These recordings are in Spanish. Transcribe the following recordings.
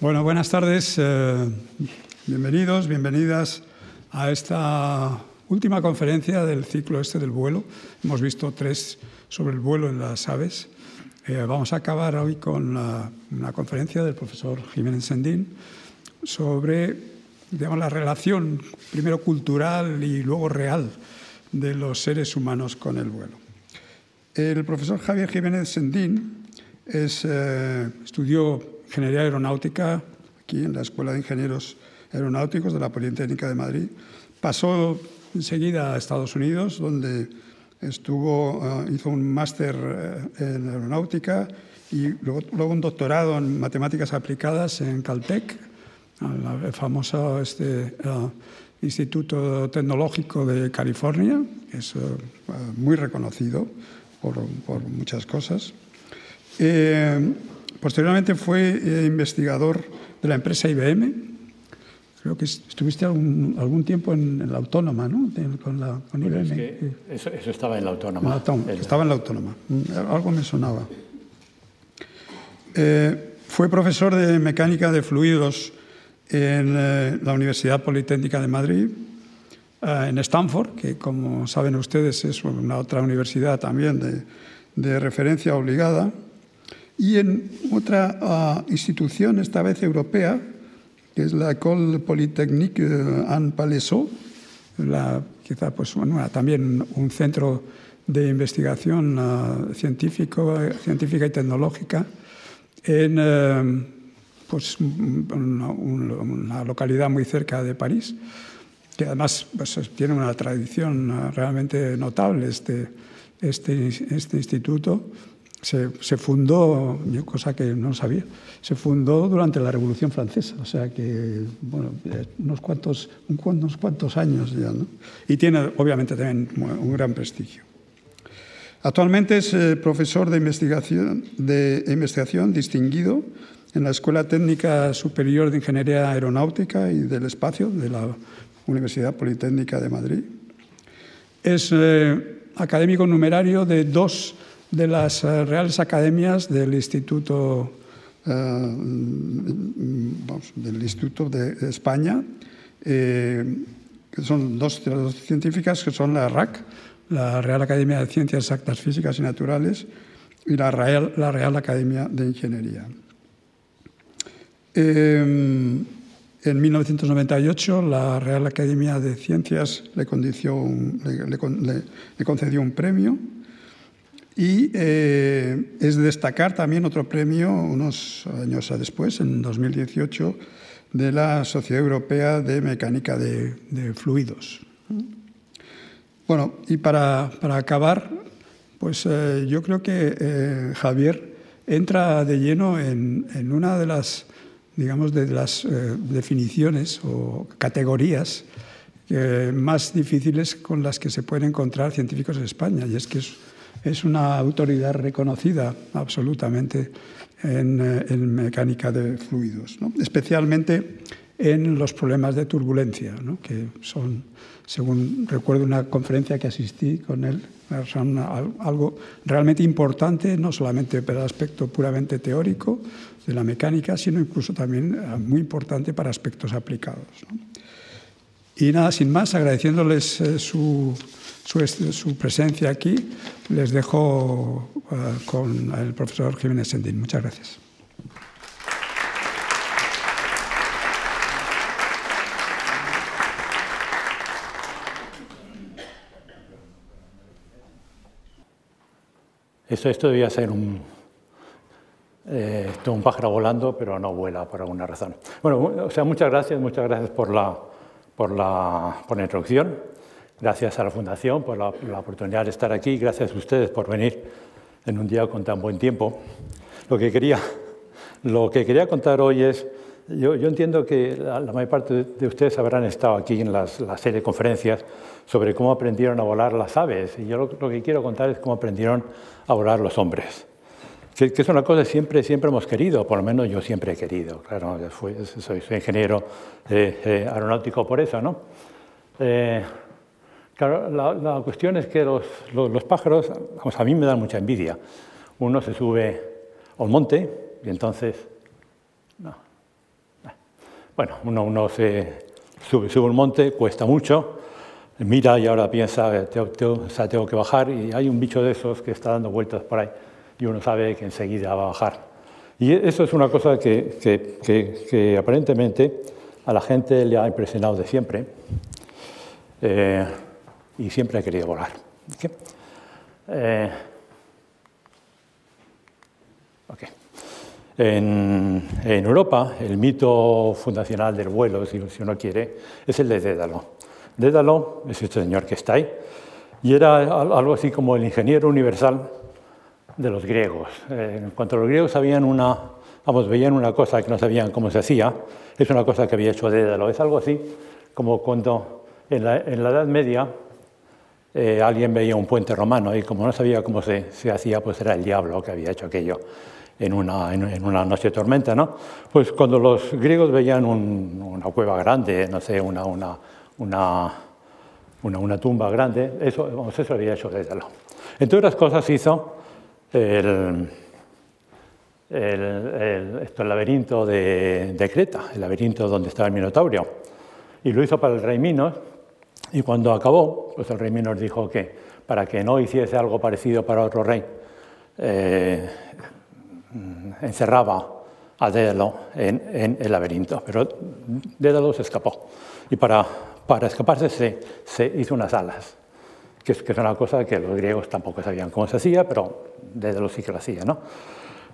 Bueno, buenas tardes. eh, bienvenidos, bienvenidas a esta última conferencia del ciclo este del vuelo. Hemos visto tres sobre el vuelo en las aves. Eh, vamos a acabar hoy con la- una conferencia del profesor Jiménez Sendín sobre digamos, la relación, primero cultural y luego real, de los seres humanos con el vuelo. El profesor Javier Jiménez Sendín es, eh, estudió ingeniería aeronáutica aquí en la Escuela de Ingenieros Aeronáuticos de la Politécnica de Madrid. Pasó enseguida a Estados Unidos, donde estuvo, eh, hizo un máster eh, en aeronáutica y luego, luego un doctorado en matemáticas aplicadas en Caltech, el famoso este, eh, Instituto Tecnológico de California, que es eh, muy reconocido por, por muchas cosas. Eh, posteriormente fue eh, investigador de la empresa IBM. Creo que estuviste algún, algún tiempo en, en la autónoma, ¿no? De- con, la, con IBM. Es que eso, eso estaba en la autónoma. la autónoma, El- Estaba en la autónoma. Mm, Algo me sonaba. Eh, fue profesor de mecánica de fluidos en eh, la Universidad Politécnica de Madrid, eh, en Stanford, que como saben ustedes es una otra universidad también de, de referencia obligada, y en otra ah, institución, esta vez europea, que es la École Polytechnique eh, Anne Palaiseau, la, quizá pues, bueno, también un centro de investigación ah, científico, científica y tecnológica en eh, pues, una, un- una localidad muy cerca de París, que además pues, tiene una tradición ah, realmente notable este, este, este instituto. Se, fundó, cosa que no sabía, se fundó durante la Revolución Francesa, o sea que, bueno, eh, unos cuantos, un cu- unos cuantos años ya, ¿no? Y tiene, obviamente, también un gran prestigio. Actualmente es eh, profesor de investigación, de investigación distinguido en la Escuela Técnica Superior de Ingeniería Aeronáutica y del Espacio de la Universidad Politécnica de Madrid. Es eh, académico numerario de dos de las eh, Reales Academias del Instituto, eh, del Instituto de España, eh, que son dos dos científicas que son la RAC, la Real Academia de Ciencias Exactas Físicas y Naturales, y la Real, la Real Academia de Ingeniería. En 1998 la Real Academia de Ciencias le, condició le concedió un premio y eh, es de destacar también otro premio unos años después, en 2018, de la Sociedad Europea de Mecánica de, Fluidos. Bueno, y para, para acabar, pues eh, yo creo que eh, Javier entra de lleno en, en una de las, digamos, de las definiciones o categorías más difíciles con las que se pueden encontrar científicos en España, y es que es, es una autoridad reconocida absolutamente en, eh, mecánica de fluidos, especialmente en los problemas de turbulencia, que son, según recuerdo una conferencia que asistí con él, algo realmente importante, no solamente para el aspecto puramente teórico de la mecánica, sino incluso también eh, muy importante para aspectos aplicados. ¿no? Y nada, sin más, agradeciéndoles eh, su, su, su presencia aquí, les dejo eh, con el profesor Jiménez Sendín. Muchas gracias. Esto, esto debía ser un, eh, un pájaro volando, pero no vuela por alguna razón. Bueno, o sea, muchas gracias, muchas gracias por la, por la, por la introducción. Gracias a la Fundación por la, la oportunidad de estar aquí. Gracias a ustedes por venir en un día con tan buen tiempo. Lo que quería, lo que quería contar hoy es, yo, yo entiendo que la, la, mayor parte de ustedes habrán estado aquí en las, la serie de conferencias sobre cómo aprendieron a volar las aves. Y yo lo, lo que quiero contar es cómo aprendieron a volar los hombres. Que, es una cosa que siempre, siempre hemos querido, por lo menos yo siempre he querido. Claro, soy, soy, ingeniero eh, eh, aeronáutico por eso, ¿no? Eh, claro, la, la, cuestión es que los, los, los, pájaros, vamos, a mí me dan mucha envidia. Uno se sube a un monte y entonces, no, bueno, uno, uno se sube, sube un monte, cuesta mucho, mira y ahora piensa, tengo, tengo, o sea, tengo que bajar y hay un bicho de esos que está dando vueltas por ahí y uno sabe que enseguida va a bajar. Y eso es una cosa que, que, que, que aparentemente a la gente le ha impresionado de siempre eh, y siempre ha querido volar. ¿Okay? Eh, okay. En, en, Europa, el mito fundacional del vuelo, si, si, uno quiere, es el de Dédalo. Dédalo es este señor que está ahí, y era algo así como el ingeniero universal de los griegos. Eh, en cuanto los griegos sabían una, vamos, veían una cosa que no sabían cómo se hacía, es una cosa que había hecho Dédalo. Es algo así como cuando en la, en la Edad Media eh, alguien veía un puente romano y como no sabía cómo se, se, hacía, pues era el diablo que había hecho aquello en una, en, una noche de tormenta, ¿no? Pues cuando los griegos veían un, una cueva grande, no sé, una, una, una, una, tumba grande, eso, vamos, eso había hecho Dédalo. Entre otras cosas hizo el, el, el laberinto de, de, Creta, el laberinto donde estaba el Minotaurio. Y lo hizo para el rey Minos, y cuando acabó, pues el rey Minos dijo que para que no hiciese algo parecido para otro rey, eh, encerraba a Dédalo en, en, el laberinto, pero Dédalo se escapó. Y para, para escaparse se, se hizo unas alas, que es, que es, una cosa que los griegos tampoco sabían cómo se hacía, pero Dédalo sí que lo hacía. ¿no?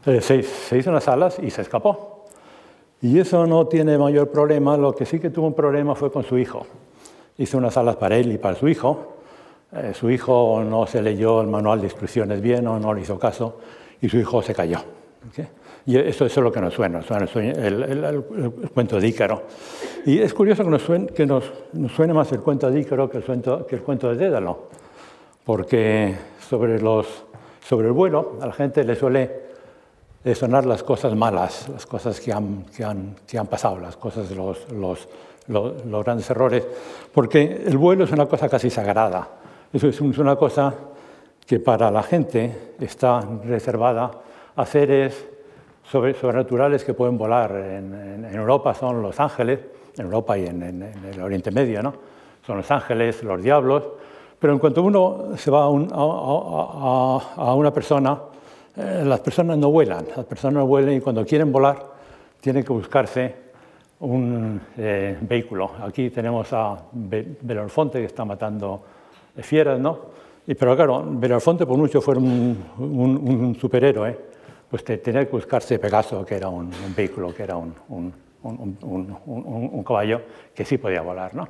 Eh, se, se hizo unas alas y se escapó. Y eso no tiene mayor problema, lo que sí que tuvo un problema fue con su hijo. Hizo unas alas para él y para su hijo. Eh, su hijo no se leyó el manual de instrucciones bien o no le hizo caso y su hijo se cayó. ¿okay? Y eso, eso, es lo que nos suena, suena el, el, el, el, cuento de Ícaro. Y es curioso que nos suene, que nos, nos suene más el cuento de Ícaro que el, cuento, que el cuento de Dédalo, porque sobre, los, sobre el vuelo a la gente le suele sonar las cosas malas, las cosas que han, que han, que han pasado, las cosas, los, los, los, grandes errores, porque el vuelo es una cosa casi sagrada. Eso es una cosa que para la gente está reservada a seres sobre, sobrenaturales que pueden volar. En, Europa son los ángeles, en Europa y en, el Oriente Medio, ¿no? Son los ángeles, los diablos, pero en cuanto uno se va a una persona, eh, las personas no vuelan, las personas no vuelan y cuando quieren volar tienen que buscarse un eh, vehículo. Aquí tenemos a Belorfonte que está matando fieras, ¿no? Y, pero claro, Belorfonte por mucho fuera un, un, un superhéroe, pues te, tenía que buscarse Pegaso, que era un, un vehículo, que era un, caballo que sí podía volar, ¿no?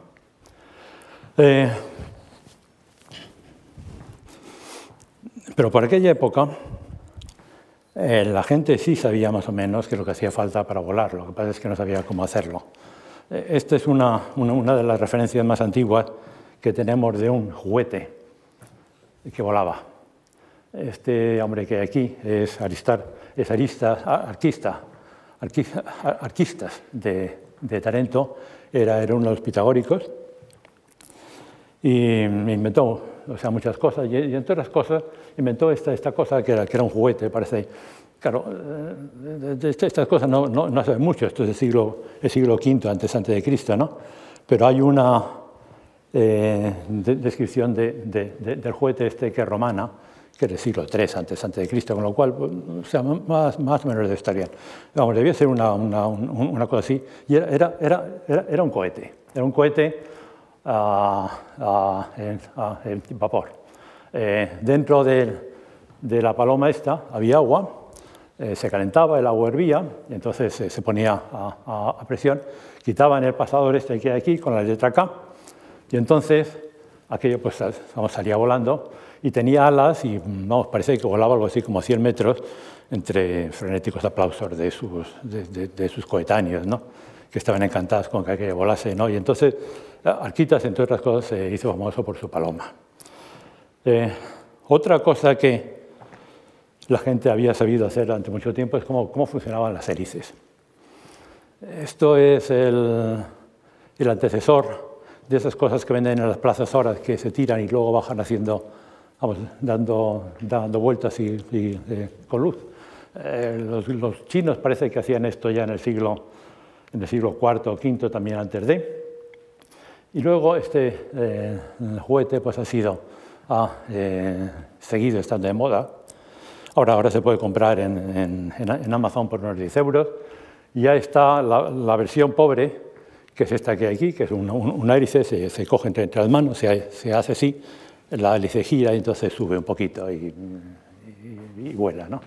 Eh, pero por aquella época eh, la gente sí sabía más o menos que lo que hacía falta para volar, lo que pasa es que no sabía cómo hacerlo. Eh, esta es una, una, de las referencias más antiguas que tenemos de un juguete que volaba. Este hombre que hay aquí es, Aristar, es arista, arquista, arquista, arquistas de, de Tarento, era, era uno de los pitagóricos y inventó o sea, muchas cosas, y, y entre otras cosas inventó esta, esta cosa que era, que era un juguete, parece. Claro, de, de, de estas cosas no, no, no sabe mucho, esto es del siglo, el siglo V antes, antes de Cristo, ¿no? Pero hay una eh, de, descripción del juguete este que es romana, que es del siglo III antes, antes de Cristo, con lo cual, o sea, más, más o menos debe estar bien. Vamos, debía ser una, una, una cosa así, y era, era, era, era un cohete, era un cohete a, a, a, en vapor. Eh, dentro de, la paloma esta había agua, eh, se calentaba, el agua hervía, y entonces eh, se ponía a, presión, quitaban el pasador este que hay aquí con la letra K, y entonces aquello pues salía volando y tenía alas y vamos, parece que volaba algo así como 100 metros entre frenéticos aplausos de sus, de sus coetáneos, ¿no? que estaban encantados con que aquello volase. ¿no? Y entonces Arquitas, entre otras cosas, se hizo famoso por su paloma. Eh, otra cosa que la gente había sabido hacer durante mucho tiempo es cómo, cómo funcionaban las hélices. Esto es el, el, antecesor de esas cosas que venden en las plazas horas que se tiran y luego bajan haciendo, vamos, dando, dando vueltas y, y eh, con luz. Eh, los, los, chinos parece que hacían esto ya en el siglo en el siglo IV o V también antes de. Y luego este eh, juguete pues, ha sido ha, eh, seguido estando de moda. Ahora, ahora se puede comprar en, en, Amazon por unos 10 euros. Ya está la, versión pobre, que es esta que hay aquí, que es un, un, hélice, se, se, coge entre, entre las manos, se, se, hace así, la hélice gira y entonces sube un poquito y, y, y vuela. ¿no?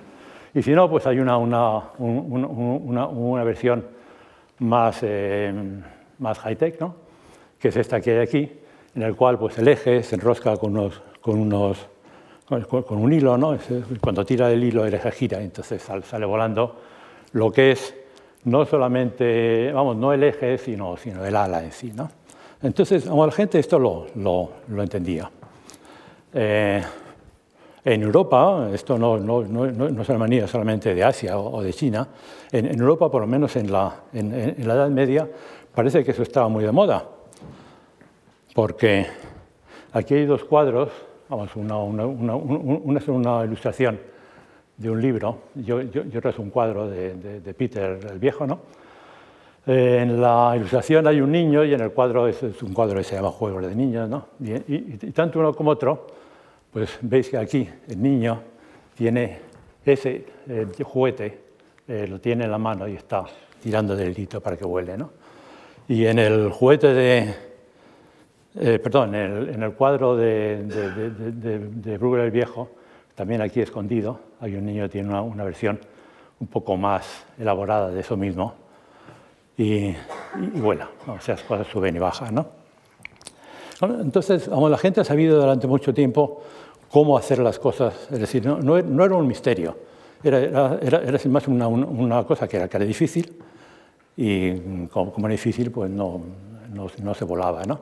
Y si no, pues hay una, una, una, una versión más, eh, más high-tech, ¿no? que es esta que hay aquí, en el cual pues, el eje se enrosca con, unos, con, unos, con un hilo, ¿no? cuando tira el hilo el eje gira, entonces sale volando lo que es no solamente, vamos, no el eje, sino, sino el ala en sí. ¿no? Entonces, la gente esto lo, lo, lo entendía. Eh, en Europa, esto no, no, no, no, es una manía solamente de Asia o, de China, en, en, Europa, por lo menos en la, en, en la Edad Media, parece que eso estaba muy de moda, porque aquí hay dos cuadros, vamos, una, una, una es una ilustración de un libro y otro es un cuadro de, de, Peter el Viejo, ¿no? Eh, en la ilustración hay un niño y en el cuadro es, un cuadro que se llama Juegos de Niños, ¿no? Y, tanto uno como otro pues veis que aquí el niño tiene ese eh, juguete, eh, lo tiene en la mano y está tirando del hito para que huele. ¿no? Y en el juguete de, eh, perdón, en el, en el, cuadro de, de, de, de Bruegel el Viejo, también aquí escondido, hay un niño que tiene una, una versión un poco más elaborada de eso mismo y, y, y vuela, o sea, las cosas suben y bajan. ¿no? Entonces, como la gente ha sabido durante mucho tiempo cómo hacer las cosas, es decir, no, no, no era un misterio, era, era, era, era más una, una, cosa que era, que era difícil y como, como, era difícil, pues no, no, no se volaba. ¿no?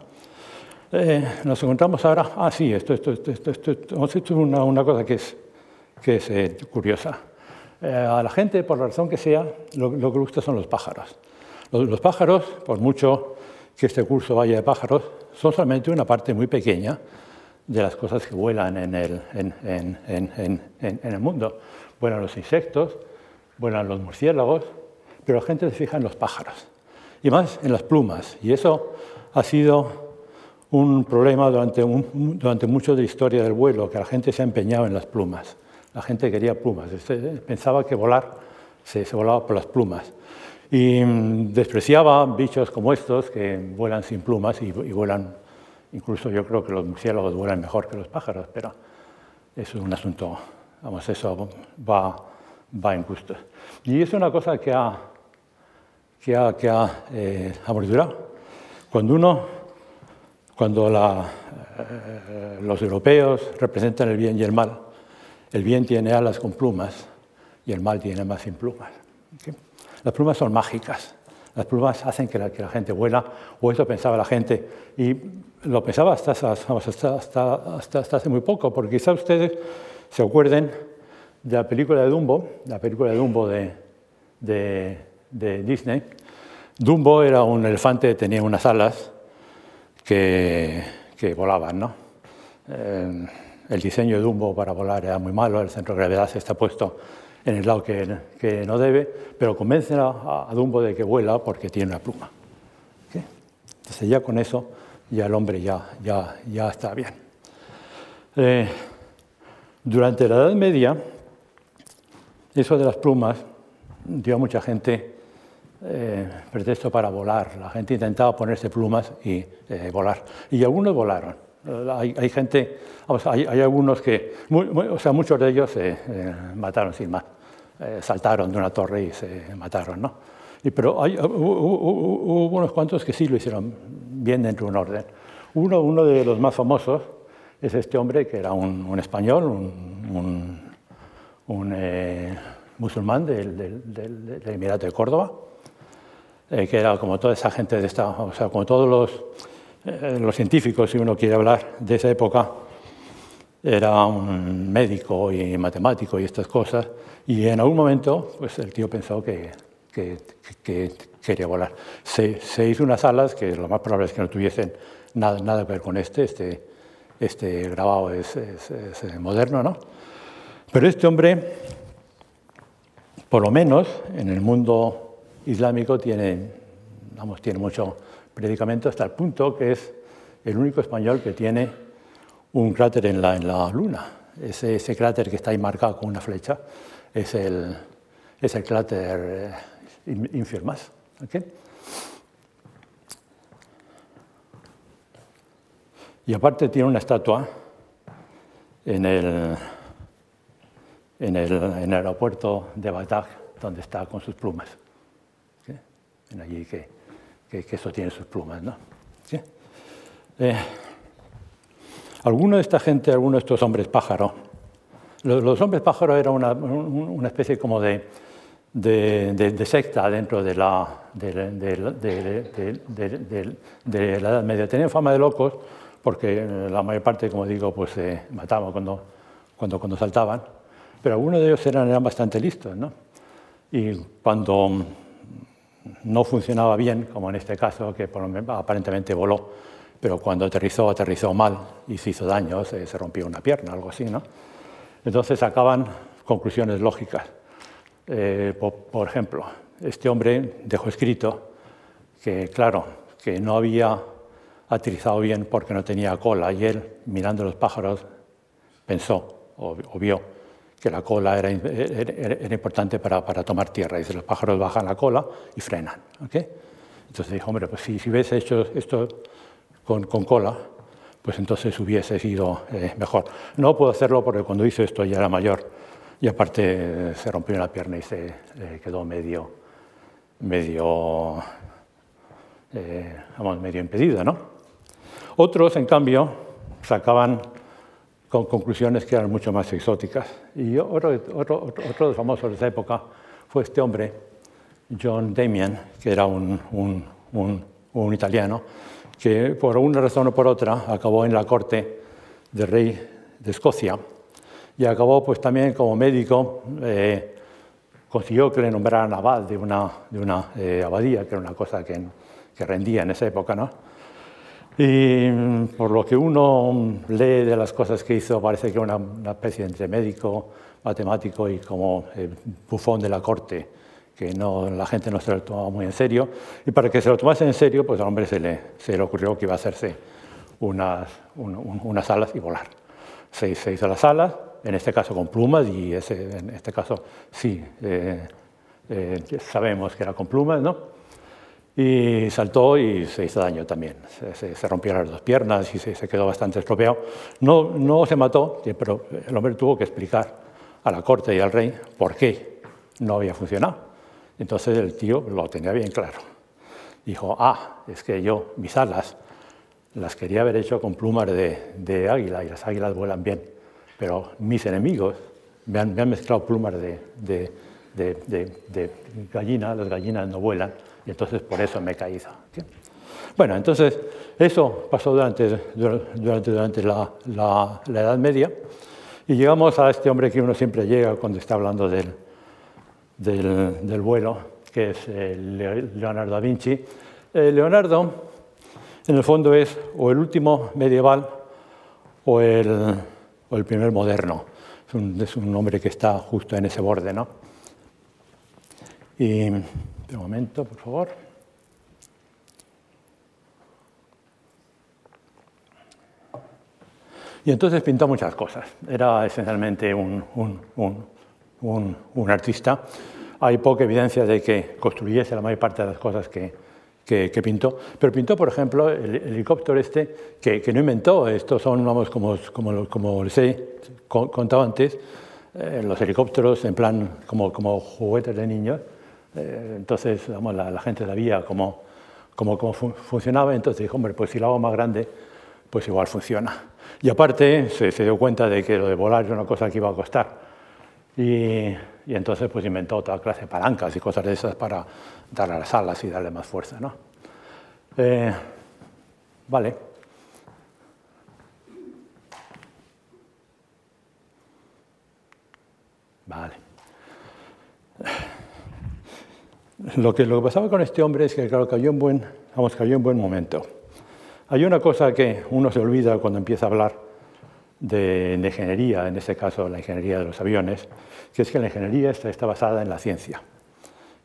Eh, nos encontramos ahora, ah, sí, esto, esto, esto, esto, esto hemos hecho una, una, cosa que es, que es eh, curiosa. Eh, a la gente, por la razón que sea, lo, lo que gusta son los pájaros. Los, los pájaros, por mucho que este curso vaya de pájaros, son solamente una parte muy pequeña de las cosas que vuelan en el, en, en, en, el mundo. Vuelan los insectos, vuelan los murciélagos, pero la gente se fija en los pájaros y más en las plumas. Y eso ha sido un problema durante, un, durante mucho de la historia del vuelo, que la gente se ha empeñado en las plumas. La gente quería plumas, pensaba que volar se, se volaba por las plumas. Y mm, despreciaba bichos como estos que vuelan sin plumas y, y vuelan, incluso yo creo que los murciélagos vuelan mejor que los pájaros, pero eso es un asunto, vamos, eso va, va en gustos. Y es una cosa que ha, que ha, que ha eh, Cuando uno, cuando la, eh, los europeos representan el bien y el mal, el bien tiene alas con plumas y el mal tiene más sin plumas. ¿okay? Las plumas son mágicas. Las plumas hacen que la, que la, gente vuela, o eso pensaba la gente. Y lo pensaba hasta, hasta, hasta, hasta, hace muy poco, porque quizá ustedes se acuerden de la película de Dumbo, la película de Dumbo de, de, de Disney. Dumbo era un elefante tenía unas alas que, volaban, ¿no? Eh, el diseño de Dumbo para volar era muy malo, el centro de gravedad está puesto en el lado que, que no debe, pero convencen a, Dumbo de que vuela porque tiene una pluma. Entonces ya con eso ya el hombre ya, ya, ya está bien. Eh, durante la Edad Media, eso de las plumas dio a mucha gente eh, pretexto para volar. La gente intentaba ponerse plumas y eh, volar. Y algunos volaron. Hay, hay gente, hay, algunos que, muy, o sea, muchos de ellos se mataron sin más eh, saltaron de una torre y se mataron. ¿no? Y, pero hay, hubo, unos cuantos que sí lo hicieron bien dentro de un orden. Uno, uno de los más famosos es este hombre que era un, español, un, un eh, musulmán del, del, Emirato de Córdoba, eh, que era como toda esa gente de esta, o sea, como todos los, eh, los científicos, si uno quiere hablar de esa época, era un médico y matemático y estas cosas, y en algún momento pues el tío pensó que, que, que quería volar. Se, se, hizo unas alas que lo más probable es que no tuviesen nada, nada que ver con este, este, este grabado es, es, es moderno, ¿no? Pero este hombre, por lo menos en el mundo islámico, tiene vamos, tiene mucho predicamento hasta el punto que es el único español que tiene un cráter en la, en la Luna. Ese, ese, cráter que está ahí marcado con una flecha es el, es el cráter eh, Infirmas. Y aparte tiene una estatua en el, en el, en el aeropuerto de Bagdad, donde está con sus plumas. En allí que, que, que, sus plumas. ¿no? Eh, alguno de esta gente, alguno de estos hombres pájaro, los, hombres pájaro eran una, especie como de, de, de, secta dentro de la, de, la Edad Media. Tenían fama de locos porque la mayor parte, como digo, pues se mataban cuando, cuando, cuando saltaban, pero algunos de ellos eran, eran bastante listos. ¿no? Y cuando no funcionaba bien, como en este caso, que aparentemente voló, pero cuando aterrizó, aterrizó mal y se hizo daño, se, rompió una pierna, algo así. ¿no? Entonces sacaban conclusiones lógicas. Eh, por, ejemplo, este hombre dejó escrito que, claro, que no había aterrizado bien porque no tenía cola y él, mirando los pájaros, pensó o vio que la cola era, era, era importante para, para, tomar tierra. Dice, los pájaros bajan la cola y frenan. ¿okay? Entonces dijo, hombre, pues si, si hubiese hecho esto con, con cola, pues entonces hubiese sido eh, mejor. No puedo hacerlo porque cuando hice esto ya era mayor y aparte se rompió una pierna y se eh, quedó medio, medio, eh, vamos, medio impedido. ¿no? Otros, en cambio, sacaban con conclusiones que eran mucho más exóticas. Y otro, otro, otro, otro de esa época fue este hombre, John Damien, que era un, un, un, un italiano, que por una razón o por otra acabó en la corte del rey de Escocia y acabó pues también como médico, eh, consiguió que le nombraran abad de una, de una eh, abadía, que era una cosa que, que, rendía en esa época. ¿no? Y por lo que uno lee de las cosas que hizo, parece que una, una especie entre médico, matemático y como eh, bufón de la corte, que no, la gente no se lo tomaba muy en serio. Y para que se lo tomase en serio, pues al hombre se le, se le ocurrió que iba a hacerse unas, un, un, unas alas y volar. Se, se hizo las alas, en este caso con plumas, y ese, en este caso sí, eh, eh, sabemos que era con plumas, ¿no? Y saltó y se hizo daño también. Se, se, las dos piernas y se, se, quedó bastante estropeado. No, no se mató, pero el hombre tuvo que explicar a la corte y al rey por qué no había funcionado. Entonces el tío lo tenía bien claro. Dijo, ah, es que yo mis alas las quería haber hecho con plumas de, de águila y las águilas vuelan bien pero mis enemigos me han, me han mezclado plumas de, de, de, gallina, las gallinas no vuelan, y entonces por eso me he caído. ¿sí? Bueno, entonces eso pasó durante, durante, durante la, la, la, Edad Media, y llegamos a este hombre que uno siempre llega cuando está hablando del, del, del vuelo, que es eh, Leonardo da Vinci. Eh, Leonardo, en el fondo, es o el último medieval o el o el primer moderno. Es un, es un nombre que está justo en ese borde, ¿no? Y, un momento, por favor. Y entonces pintó muchas cosas. Era esencialmente un, un, un, un, artista. Hay poca evidencia de que construyese la mayor parte de las cosas que, que, que, pintó. Pero pintó, por ejemplo, el, el helicóptero este, que, que, no inventó. Estos son, vamos, como, como, como les he contado antes, eh, los helicópteros en plan como, como juguetes de niños. Eh, entonces, vamos, la, gente sabía cómo, cómo, cómo fun funcionaba. Entonces dijo, hombre, pues si lo hago más grande, pues igual funciona. Y aparte se, dio cuenta de que lo de volar era una cosa que iba a costar. Y, y, entonces pues inventó otra clase de palancas y cosas de esas para dar a las alas y darle más fuerza. ¿no? Eh, vale. Vale. Lo que, lo que pasaba con este hombre es que claro, cayó en buen, vamos, cayó en buen momento. Hay una cosa que uno se olvida cuando empieza a hablar de, de, ingeniería, en este caso la ingeniería de los aviones, que es que la ingeniería está, está basada en la ciencia.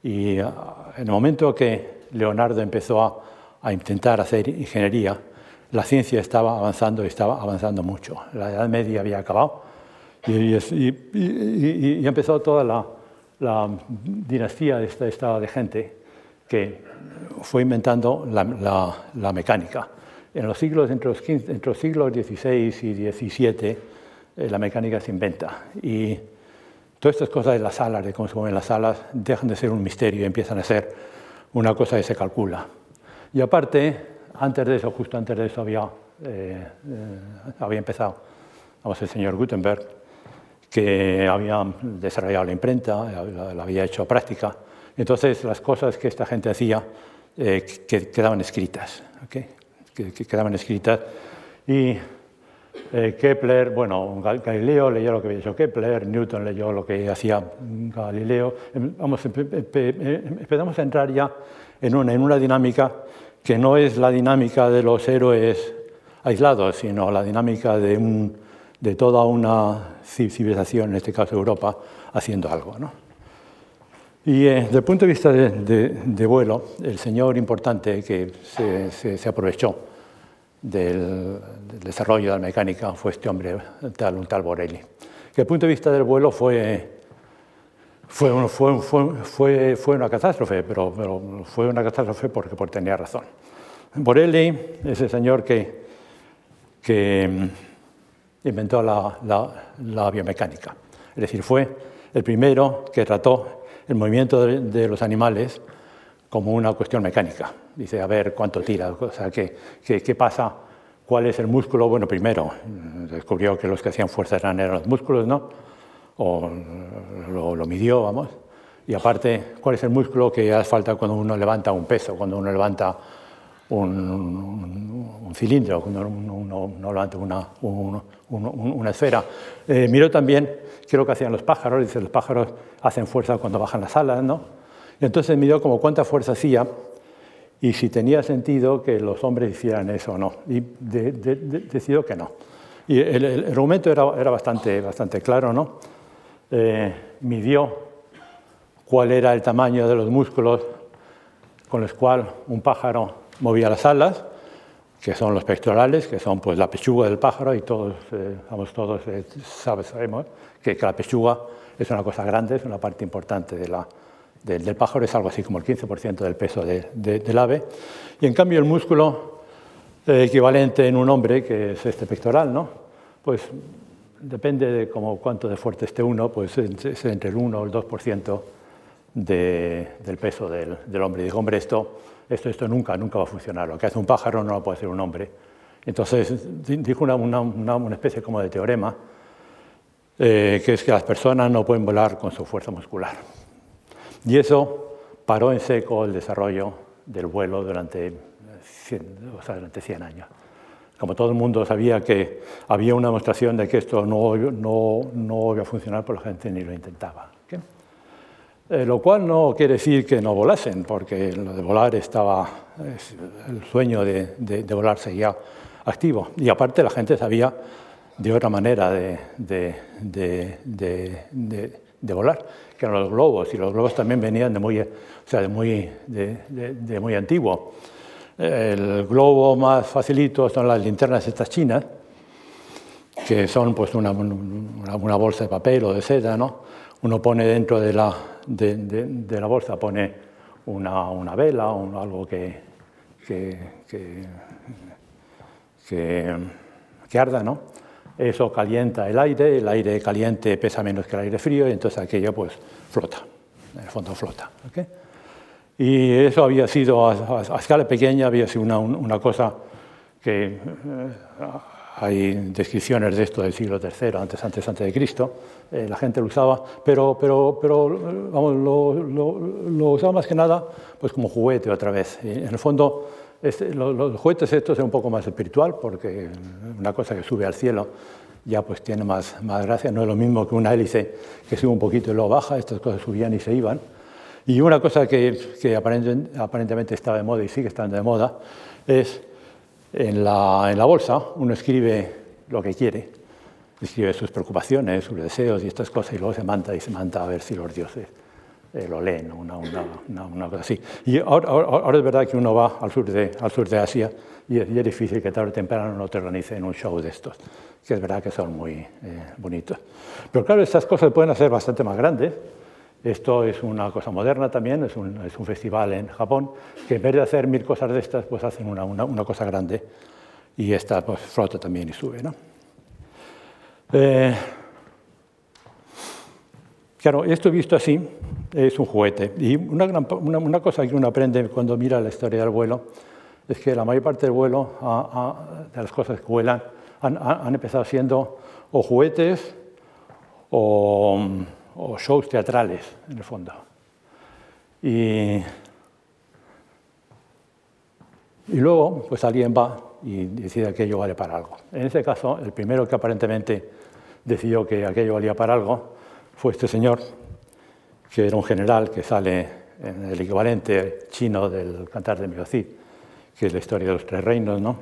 Y ah, en el momento que Leonardo empezó a, a intentar hacer ingeniería, la ciencia estaba avanzando y estaba avanzando mucho. La Edad Media había acabado y, y, y, y empezó toda la, la dinastía esta, esta, de gente que fue inventando la mecánica. En los siglos, entre los, 15, entre los siglos XVI y XVII, eh, la mecánica se inventa. Y todas estas cosas de las alas, de cómo se mueven las alas, dejan de ser un misterio y empiezan a ser una cosa que se calcula. Y aparte, antes de eso, justo antes de eso, había, eh, eh, había empezado, vamos, el señor Gutenberg, que había desarrollado la imprenta, la había hecho práctica. Entonces, las cosas que esta gente hacía eh, que quedaban escritas, ¿okay? que, que, quedaban escritas. Y eh, Kepler, bueno, Galileo leyó lo que había hecho Kepler, Newton leyó lo que hacía Galileo. Em, vamos, empezamos a entrar ya en una, en una dinámica que no es la dinámica de los héroes aislados, sino la dinámica de, un, de toda una civilización, en este caso Europa, haciendo algo. ¿no? Y eh, desde el punto de vista de, vuelo, el señor importante que se, aprovechó del, desarrollo de la mecánica fue este hombre, tal, un tal Borelli. Que el punto de vista del vuelo fue, fue, fue, fue, fue una catástrofe, pero, pero, fue una catástrofe porque, porque tenía razón. Borelli es el señor que, que inventó la, la, la biomecánica. Es decir, fue el primero que trató el movimiento de, de, los animales como una cuestión mecánica. Dice, a ver cuánto tira, o sea, ¿qué, pasa? ¿Cuál es el músculo? Bueno, primero descubrió que los que hacían fuerza eran, los músculos, ¿no? O lo, lo, midió, vamos. Y aparte, ¿cuál es el músculo que hace falta cuando uno levanta un peso, cuando uno levanta un, cilindro, cuando uno levanta una, un, una esfera? Eh, miró también lo que hacían los pájaros, dice, los pájaros hacen fuerza cuando bajan las alas, ¿no? Y entonces midió como cuánta fuerza hacía y si tenía sentido que los hombres hicieran eso o no. Y de, de, de, decidió que no. Y el, el, argumento era, era, bastante, bastante claro, ¿no? Eh, midió cuál era el tamaño de los músculos con los cuales un pájaro movía las alas, que son los pectorales, que son pues la pechuga del pájaro y todos, eh, vamos, todos eh, sabemos que, la pechuga es una cosa grande, es una parte importante de la, de, del pájaro, es algo así como el 15% del peso de, de, del ave. Y en cambio el músculo eh, equivalente en un hombre, que es este pectoral, ¿no? pues depende de cómo, cuánto de fuerte esté uno, pues es entre el 1 o el 2% de, del peso del, del hombre. Digo, hombre, esto, esto, esto nunca, nunca va a funcionar. Lo que hace un pájaro no lo puede hacer un hombre. Entonces dijo una, una, una especie como de teorema, eh, que es que las personas no pueden volar con su fuerza muscular. Y eso paró en seco el desarrollo del vuelo durante 100, o sea, durante 100 años. Como todo el mundo sabía que había una demostración de que esto no, no, no iba a funcionar, pues la gente ni lo intentaba. Eh, lo cual no quiere decir que no volasen, porque lo de volar estaba, el sueño de, volar seguía activo. Y aparte la gente sabía de otra manera de, volar, que eran los globos, y los globos también venían de muy, o sea, de muy, de, muy antiguo. El globo más facilito son las linternas estas chinas, que son pues una, una, una bolsa de papel o de seda, ¿no? Uno pone dentro de la, de, la bolsa, pone una, una vela o algo que, que, que, arda, ¿no? eso calienta el aire, el aire caliente pesa menos que el aire frío y entonces aquello pues flota, en el fondo flota. ¿okay? Y eso había sido, a, escala pequeña, había sido una, una cosa que eh, hay descripciones de esto del siglo III, antes, antes, antes de Cristo, eh, la gente lo usaba, pero, pero, pero vamos, lo, lo, lo, usaba más que nada pues como juguete otra vez. Y en el fondo, este, los, los, juguetes estos es un poco más espiritual, porque una cosa que sube al cielo ya pues tiene más, más gracia, no es lo mismo que una hélice que sube un poquito y luego baja, estas cosas subían y se iban. Y una cosa que, que aparentemente estaba de moda y sigue estando de moda es en la, en la bolsa uno escribe lo que quiere, escribe sus preocupaciones, sus deseos y estas cosas y luego se manta y se manta a ver si los dioses eh, lo leen, una, una, cosa así. Y ahora, es verdad que uno va al sur de, al sur de Asia y es, difícil que tarde o temprano no te organicen un show de estos, que es verdad que son muy eh, bonitos. Pero claro, estas cosas pueden ser bastante más grandes. Esto es una cosa moderna también, es un, es un, festival en Japón, que en vez de hacer mil cosas de estas, pues hacen una, una cosa grande y esta pues, flota también y sube. ¿no? Eh, claro, esto visto así es un juguete. Y una, una, cosa que uno aprende cuando mira la historia del vuelo es que la mayor parte del vuelo, de las cosas que vuelan, han, han empezado siendo o juguetes o o shows teatrales, en el fondo. Y, y luego, pues alguien va y decide que aquello vale para algo. En este caso, el primero que aparentemente decidió que aquello valía para algo fue este señor, que era un general que sale en el equivalente chino del Cantar de Miocid, que es la historia de los tres reinos, ¿no?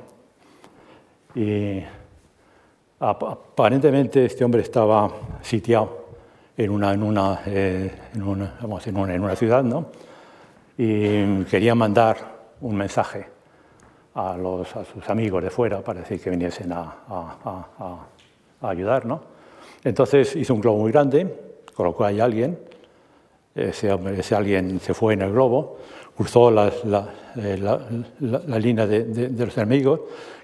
Y aparentemente este hombre estaba sitiado en una, en una, eh, en una, vamos, en una, en una ciudad, ¿no? y quería mandar un mensaje a, los, a sus amigos de fuera para decir que viniesen a, a, a, ayudar. ¿no? Entonces hizo un globo muy grande, colocó ahí a alguien, ese, ese, alguien se fue en el globo, cruzó la, la, eh, la, la línea de, de, de, los enemigos,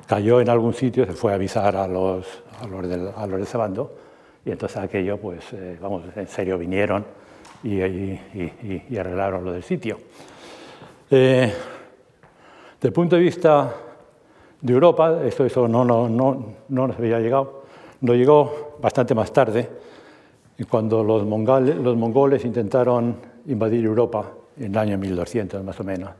cayó en algún sitio, se fue a avisar a los, a los, del, a los de ese bando y entonces aquello, pues, eh, vamos, en serio vinieron y, arreglaron lo del sitio. Eh, desde el punto de vista de Europa, esto, eso no, no, no, no nos había llegado, nos llegó bastante más tarde, cuando los, mongoles, los mongoles intentaron invadir Europa en el año 1200 más o menos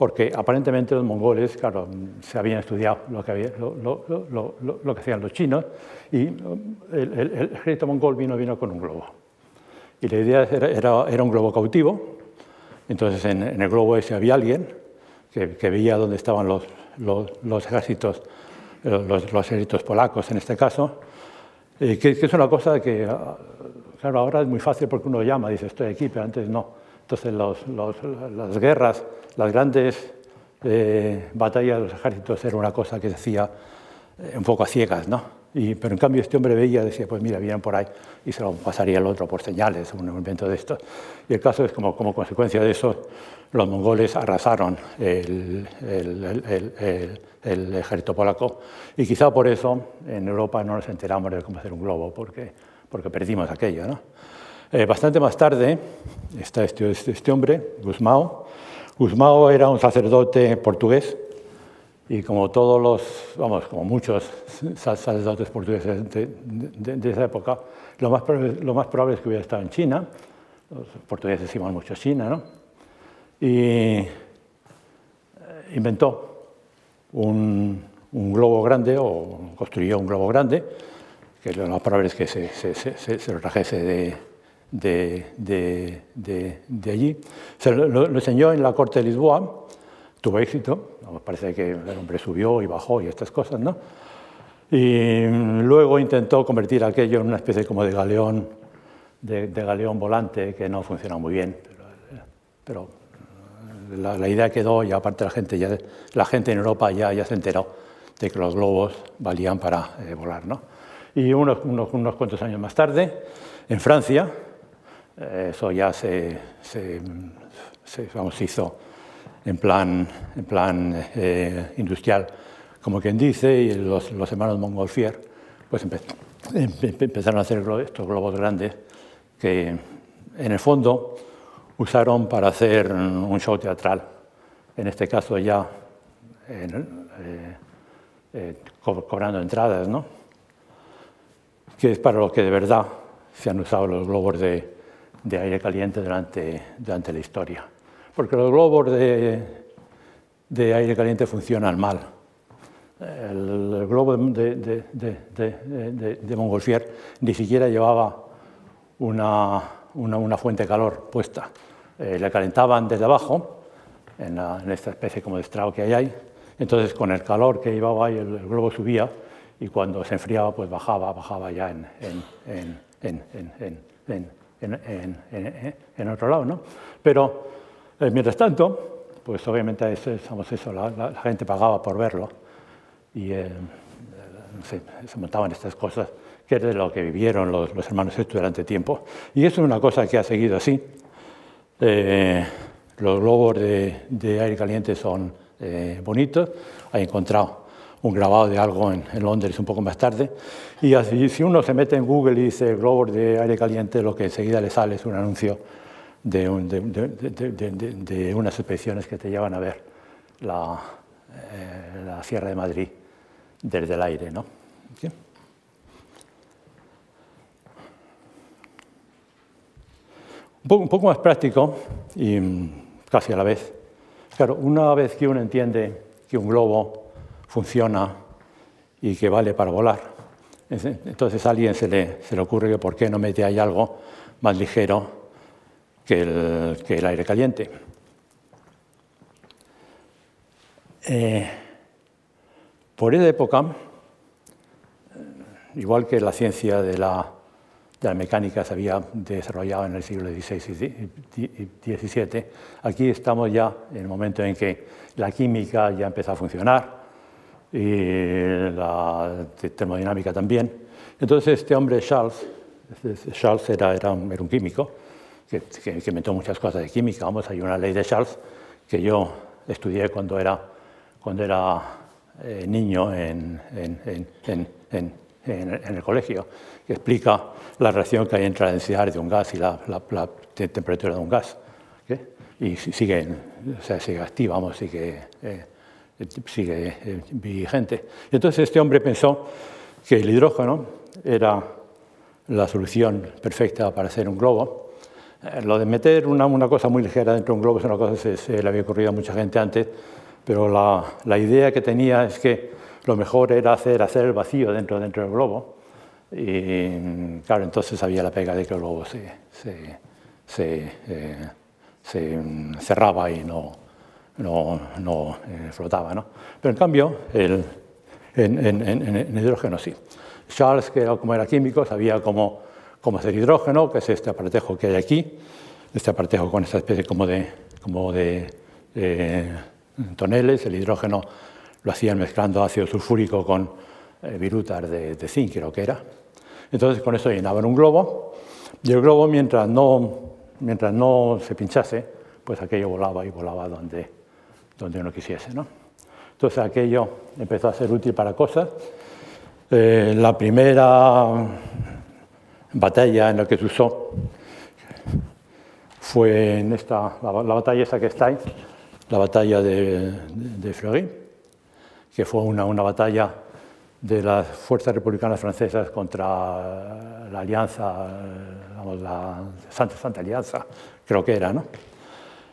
porque aparentemente los mongoles, claro, se habían estudiado lo que, había, lo, lo, lo, que hacían los chinos y el, ejército mongol vino, vino con un globo. Y la idea era, era, un globo cautivo, entonces en, el globo ese había alguien que, que veía dónde estaban los, los, ejércitos, los, ejércitos polacos en este caso, que, que, es una cosa que, claro, ahora es muy fácil porque uno llama, dice estoy aquí, pero antes no. Entonces las guerras las grandes eh, batallas de los ejércitos era una cosa que se hacía eh, un poco a ciegas, ¿no? Y, pero en cambio este hombre veía, decía, pues mira, vienen por ahí y se lo pasaría el otro por señales, un evento de esto. Y el caso es como, como consecuencia de eso, los mongoles arrasaron el, el, el, ejército polaco y quizá por eso en Europa no nos enteramos de cómo hacer un globo, porque, porque perdimos aquello. ¿no? Eh, bastante más tarde está este, este, este hombre, Guzmao, Guzmao era un sacerdote portugués y como todos los, vamos, como muchos sacerdotes portugueses de, esa época, lo más, lo más, probable es que hubiera estado en China. Los portugueses iban mucho a China, ¿no? Y eh, inventó un, un, globo grande o construyó un globo grande, que lo más probable es que se, se, se, se lo trajese de, de, de, de, allí. Se lo, enseñó en la corte de Lisboa, tuvo éxito, parece que el hombre subió y bajó y estas cosas, ¿no? Y luego intentó convertir aquello en una especie como de galeón, de, galeón volante que no funciona muy bien, pero, la, idea quedó y aparte la gente, ya, la gente en Europa ya, ya se enteró de que los globos valían para eh, volar, ¿no? Y unos, unos, unos cuantos años más tarde, en Francia, eso ya se, se, se vamos, hizo en plan, en plan eh, industrial, como quien dice, y los, los hermanos Montgolfier pues empezaron a hacer estos globos grandes que en el fondo usaron para hacer un show teatral, en este caso ya eh, eh, cobrando entradas, ¿no? que es para lo que de verdad se han usado los globos de, de aire caliente durante, durante la historia. Porque los globos de, de aire caliente funcionan mal. El, globo de, de, de, de, Montgolfier ni siquiera llevaba una, una, fuente de calor puesta. Eh, le calentaban desde abajo, en, esta especie como de estrado que hay ahí. Entonces, con el calor que llevaba ahí, el, el globo subía y cuando se enfriaba, pues bajaba, bajaba ya en, en, en, en en, otro lado. ¿no? Pero, eh, mientras tanto, pues obviamente eso, eso la, gente pagaba por verlo y eh, se montaban estas cosas que es de lo que vivieron los, hermanos estos durante tiempo. Y eso es una cosa que ha seguido así. Eh, los globos de, aire caliente son eh, bonitos. He encontrado un grabado de algo en, Londres un poco más tarde. Y así, si uno se mete en Google y dice globos de aire caliente, lo que enseguida le sale es un anuncio de, unas expediciones que te llevan a ver la, eh, la Sierra de Madrid desde el aire. ¿no? Un poco, más práctico y mm, casi a la vez. Claro, una vez que uno entiende que un globo funciona y que vale para volar, entonces a alguien se le, se le ocurre que por qué no mete ahí algo más ligero que el, que el aire caliente. Eh, por esa época, igual que la ciencia de la de la mecánica se había desarrollado en el siglo XVI y XVII. Aquí estamos ya en el momento en que la química ya empezó a funcionar y la termodinámica también. Entonces este hombre, Charles, Charles era, era, un, era un, químico que, que, inventó muchas cosas de química. Vamos, hay una ley de Charles que yo estudié cuando era, cuando era eh, niño en, en, en, en el colegio, que explica la reacción que hay entre la densidad de un gas y la, temperatura de un gas. Y sigue, o sea, sigue activa, vamos, sigue, eh, sigue eh, vigente. entonces este hombre pensó que el hidrógeno era la solución perfecta para hacer un globo. Eh, lo de meter una, una, cosa muy ligera dentro de un globo es una cosa que se, le había ocurrido a mucha gente antes, pero la, la, idea que tenía es que lo mejor era hacer, hacer el vacío dentro, dentro del globo y claro, entonces había la pega de que el globo se, se, se, eh, cerraba y no, no, no eh, flotaba. ¿no? Pero en cambio, el, en, en, en, hidrógeno sí. Charles, que era, como era químico, sabía cómo, cómo hacer hidrógeno, que es este apartejo que hay aquí, este apartejo con esta especie como de, como eh, toneles. El hidrógeno lo hacían mezclando ácido sulfúrico con virutas de, de zinc, creo que era. Entonces con eso llenaban un globo y el globo mientras no se pinchase, pues aquello volaba y volaba donde, donde uno quisiese. ¿no? Entonces aquello empezó a ser útil para cosas. Eh, la primera batalla en la que se usó fue en esta, la, batalla esa que está la batalla de, de, Fleury, que fue una, una batalla de las fuerzas republicanas francesas contra la alianza, vamos, la Santa, Santa Alianza, creo que era, ¿no?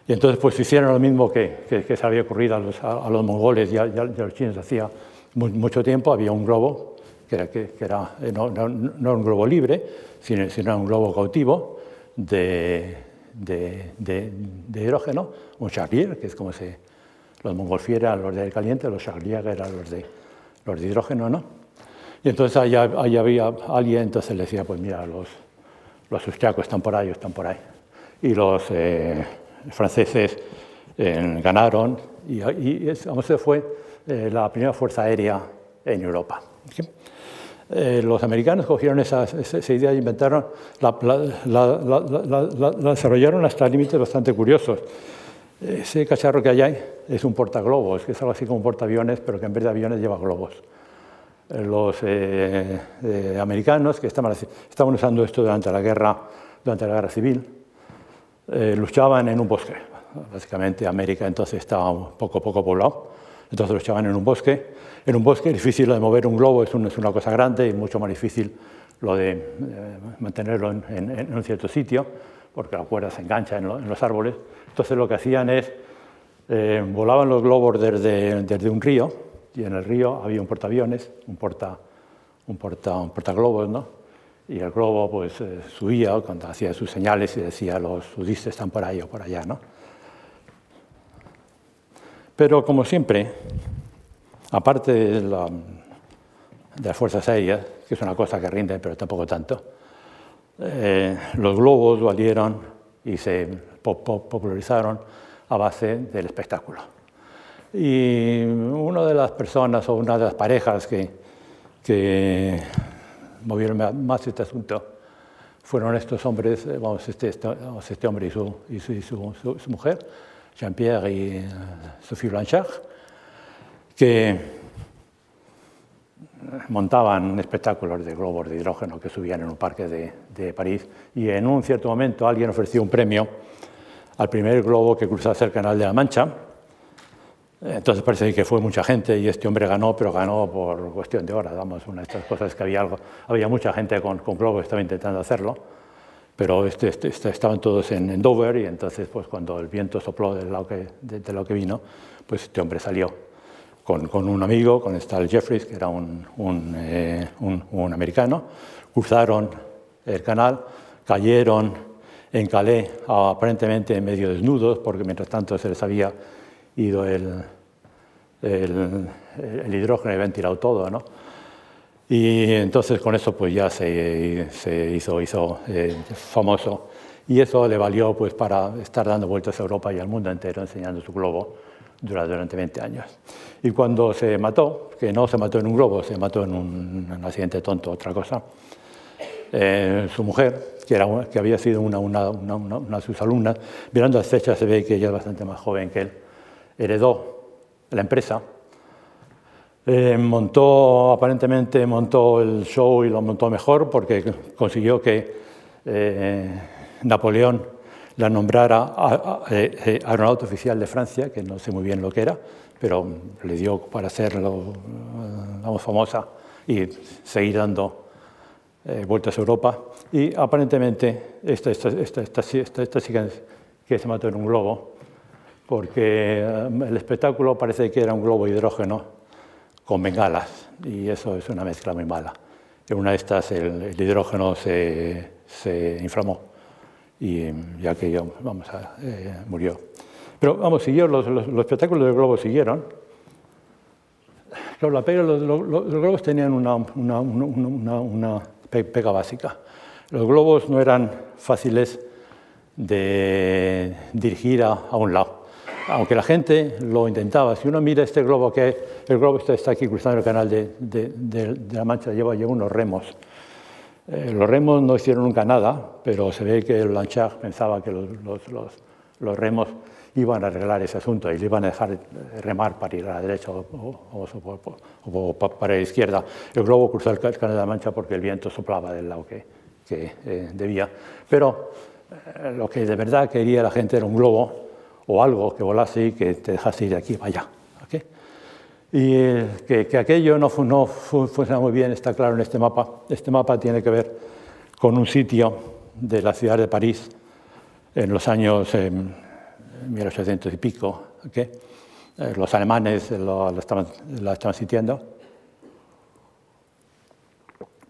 Y entonces pues hicieron lo mismo que, que, se había ocurrido a los, a, los mongoles y a, los chinos hacía mucho tiempo, había un globo, que era, que, era eh, no, no, no, un globo libre, sino, sino un globo cautivo de, de, de, hidrógeno, un charlier, que es como se... Los mongolfier eran los de caliente, los charlier eran los de los de hidrógeno no. Y entonces ahí, había alguien, entonces le decía, pues mira, los, los austriacos están por ahí, están por ahí. Y los eh, franceses eh, ganaron y, y vamos, fue eh, la primera fuerza aérea en Europa. los americanos cogieron esa, idea e inventaron, la, la, desarrollaron hasta límites bastante curiosos. Ese cacharro que hay es un portaglobos, que es algo así como un portaaviones, pero que en vez de aviones lleva globos. Eh, los eh, eh, americanos, que estaban, estaban, usando esto durante la guerra, durante la guerra civil, luchaban en un bosque. Básicamente América entonces estaba poco poco poblado, entonces luchaban en un bosque. En un bosque difícil de mover un globo es, es una cosa grande y mucho más difícil lo de mantenerlo en, en, un cierto sitio, porque la cuerda se engancha en, en los árboles. Entonces lo que hacían es, eh, volaban los globos desde, desde, un río, y en el río había un portaaviones, un, porta, un, porta, un ¿no? Y el globo pues eh, subía cuando hacía sus señales y decía los sudistas están por ahí o por allá. ¿no? Pero como siempre, aparte de, la, de las fuerzas aéreas, que es una cosa que rinde pero tampoco tanto, eh, los globos valieron y se popularizaron a base del espectáculo. Y una de las personas o una de las parejas que, que movieron más este asunto fueron estos hombres, eh, vamos, este, este, este hombre y, su, y, su, su, su mujer, Jean-Pierre y uh, Sophie Blanchard, que montaban espectáculos de globos de hidrógeno que subían en un parque de, de, París y en un cierto momento alguien ofreció un premio al primer globo que cruzase el Canal de la Mancha. Entonces parece que fue mucha gente y este hombre ganó, pero ganó por cuestión de horas. Vamos, una de estas cosas que había algo, había mucha gente con, con globos que estaba intentando hacerlo, pero este, este, este, estaban todos en, en, Dover y entonces pues cuando el viento sopló del lado que, de, de lo que vino, pues este hombre salió con, con, un amigo, con Stal Jeffries, que era un, un, eh, un, un, americano, cruzaron el canal, cayeron en Calais aparentemente medio desnudos, porque mientras tanto se les había ido el, el, el hidrógeno y ventilado todo, ¿no? Y entonces con eso pues ya se, se hizo, hizo eh, famoso y eso le valió pues para estar dando vueltas a Europa y al mundo entero enseñando su globo durante 20 años. Y cuando se mató, que no se mató en un globo, se mató en un, un accidente tonto, otra cosa, eh, su mujer, que, era, que había sido una, una, una, una, de sus alumnas, mirando las fechas se ve que ella es bastante más joven que él, heredó la empresa, eh, montó, aparentemente montó el show y lo montó mejor porque consiguió que eh, Napoleón la nombrara a, a, eh, aeronauta oficial de Francia, que no sé muy bien lo que era, pero le dio para hacerlo, vamos, famosa y seguir dando eh, vueltas a Europa. Y aparentemente esta, esta, esta, esta, esta chica que se mató en un globo, porque eh, el espectáculo parece que era un globo de hidrógeno con bengalas, y eso es una mezcla muy mala. En una de estas el, el hidrógeno se, se inflamó y ya que yo, vamos a, eh, murió. Pero vamos, siguieron, los, los, los, espectáculos del globo siguieron. Claro, la pega, los, los, globos tenían una, una, una, una, pega básica. Los globos no eran fáciles de dirigir a, a, un lado. Aunque la gente lo intentaba. Si uno mira este globo, que el globo está, está aquí cruzando el canal de, de, de, de la Mancha, lleva, lleva unos remos eh, los remos no hicieron nunca nada, pero se ve que Blanchard pensaba que los, los, los, los, remos iban a arreglar ese asunto y le iban a dejar remar para ir a la derecha o, o, o, o para la izquierda. El globo cruzó el canal de la Mancha porque el viento soplaba del lado que, que eh, debía. Pero eh, lo que de verdad quería la gente era un globo o algo que volase y que te dejase ir de aquí para allá. ¿okay? Y que, que aquello no, no funciona muy bien, está claro en este mapa. Este mapa tiene que ver con un sitio de la ciudad de París en los años eh, 1800 y pico. ¿okay? Eh, los alemanes lo, lo, estaban, lo.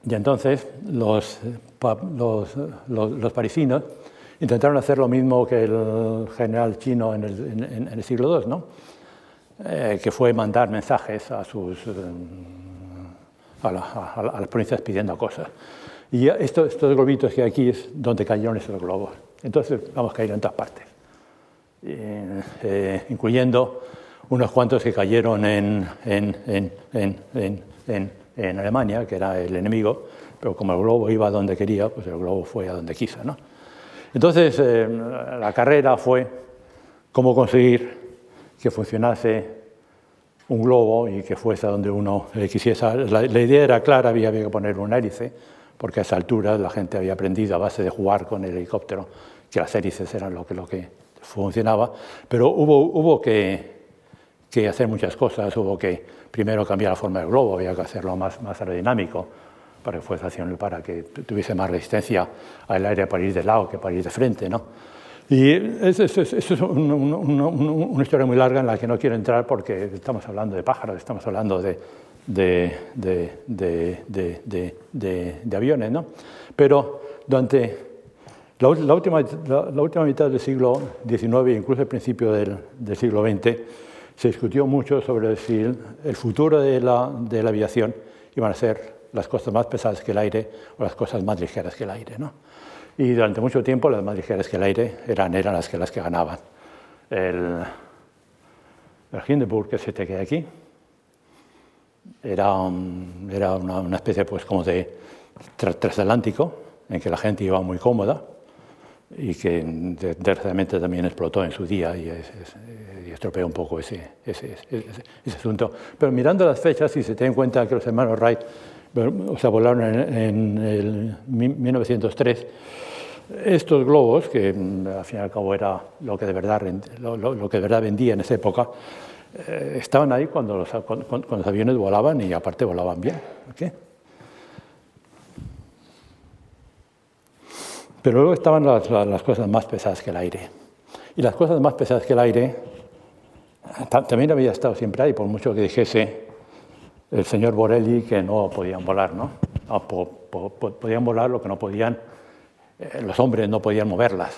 Y entonces los, los, parisinos intentaron hacer lo mismo que el general chino en el, en, en el siglo II, ¿no? eh, que fue mandar mensajes a, sus, eh, a, la, a, a, las provincias pidiendo cosas. Y esto, estos globitos que aquí es donde cayeron esos globos. Entonces vamos a caer en todas partes, eh, incluyendo unos cuantos que cayeron en, en, en, Alemania, que era el enemigo, pero como el globo iba a donde quería, pues el globo fue a donde quiso. ¿no? Entonces eh, la carrera fue cómo conseguir que funcionase un globo y que fuese donde uno eh, quisiese. La, idea era clara, había, que poner un hélice, porque a esa altura la gente había aprendido a base de jugar con el helicóptero que las hélices eran lo que, lo que funcionaba, pero hubo, hubo que, hacer muchas cosas, hubo que primero cambiar la forma del globo, había que hacerlo más aerodinámico, para fuese, para que tuviese más resistencia al aire para ir de lado que para ir de frente. ¿no? Y eso, eso, eso es una, una, una, historia muy larga en la que no quiero entrar porque estamos hablando de pájaros, estamos hablando de, de, de, de aviones. ¿no? Pero durante la, la, última, la, la, última mitad del siglo XIX e incluso el principio del, del, siglo XX se discutió mucho sobre si el futuro de la, de la aviación iban a ser las cosas más pesadas que el aire o las cosas más ligeras que el aire. ¿no? Y durante mucho tiempo las más ligeras que el aire eran, eran las, que, las que ganaban. El, el Hindenburg, que se te queda aquí, era, era una, una, especie pues, como de transatlántico, en que la gente iba muy cómoda y que desgraciadamente también explotó en su día y, es, y estropeó un poco ese, ese, ese, asunto. Pero mirando las fechas, si se tiene en cuenta que los hermanos Wright o sea, volaron en, en el 1903, estos globos, que al fin y al cabo era lo que de verdad, lo, que de verdad vendía en esa época, eh, estaban ahí cuando los, aviones volaban y aparte volaban bien. ¿okay? Pero luego estaban las, las, cosas más pesadas que el aire. Y las cosas más pesadas que el aire también había estado siempre ahí, por mucho que dijese el señor Borelli que no podían volar, ¿no? no po, po, podían volar lo que no podían, eh, los hombres no podían moverlas,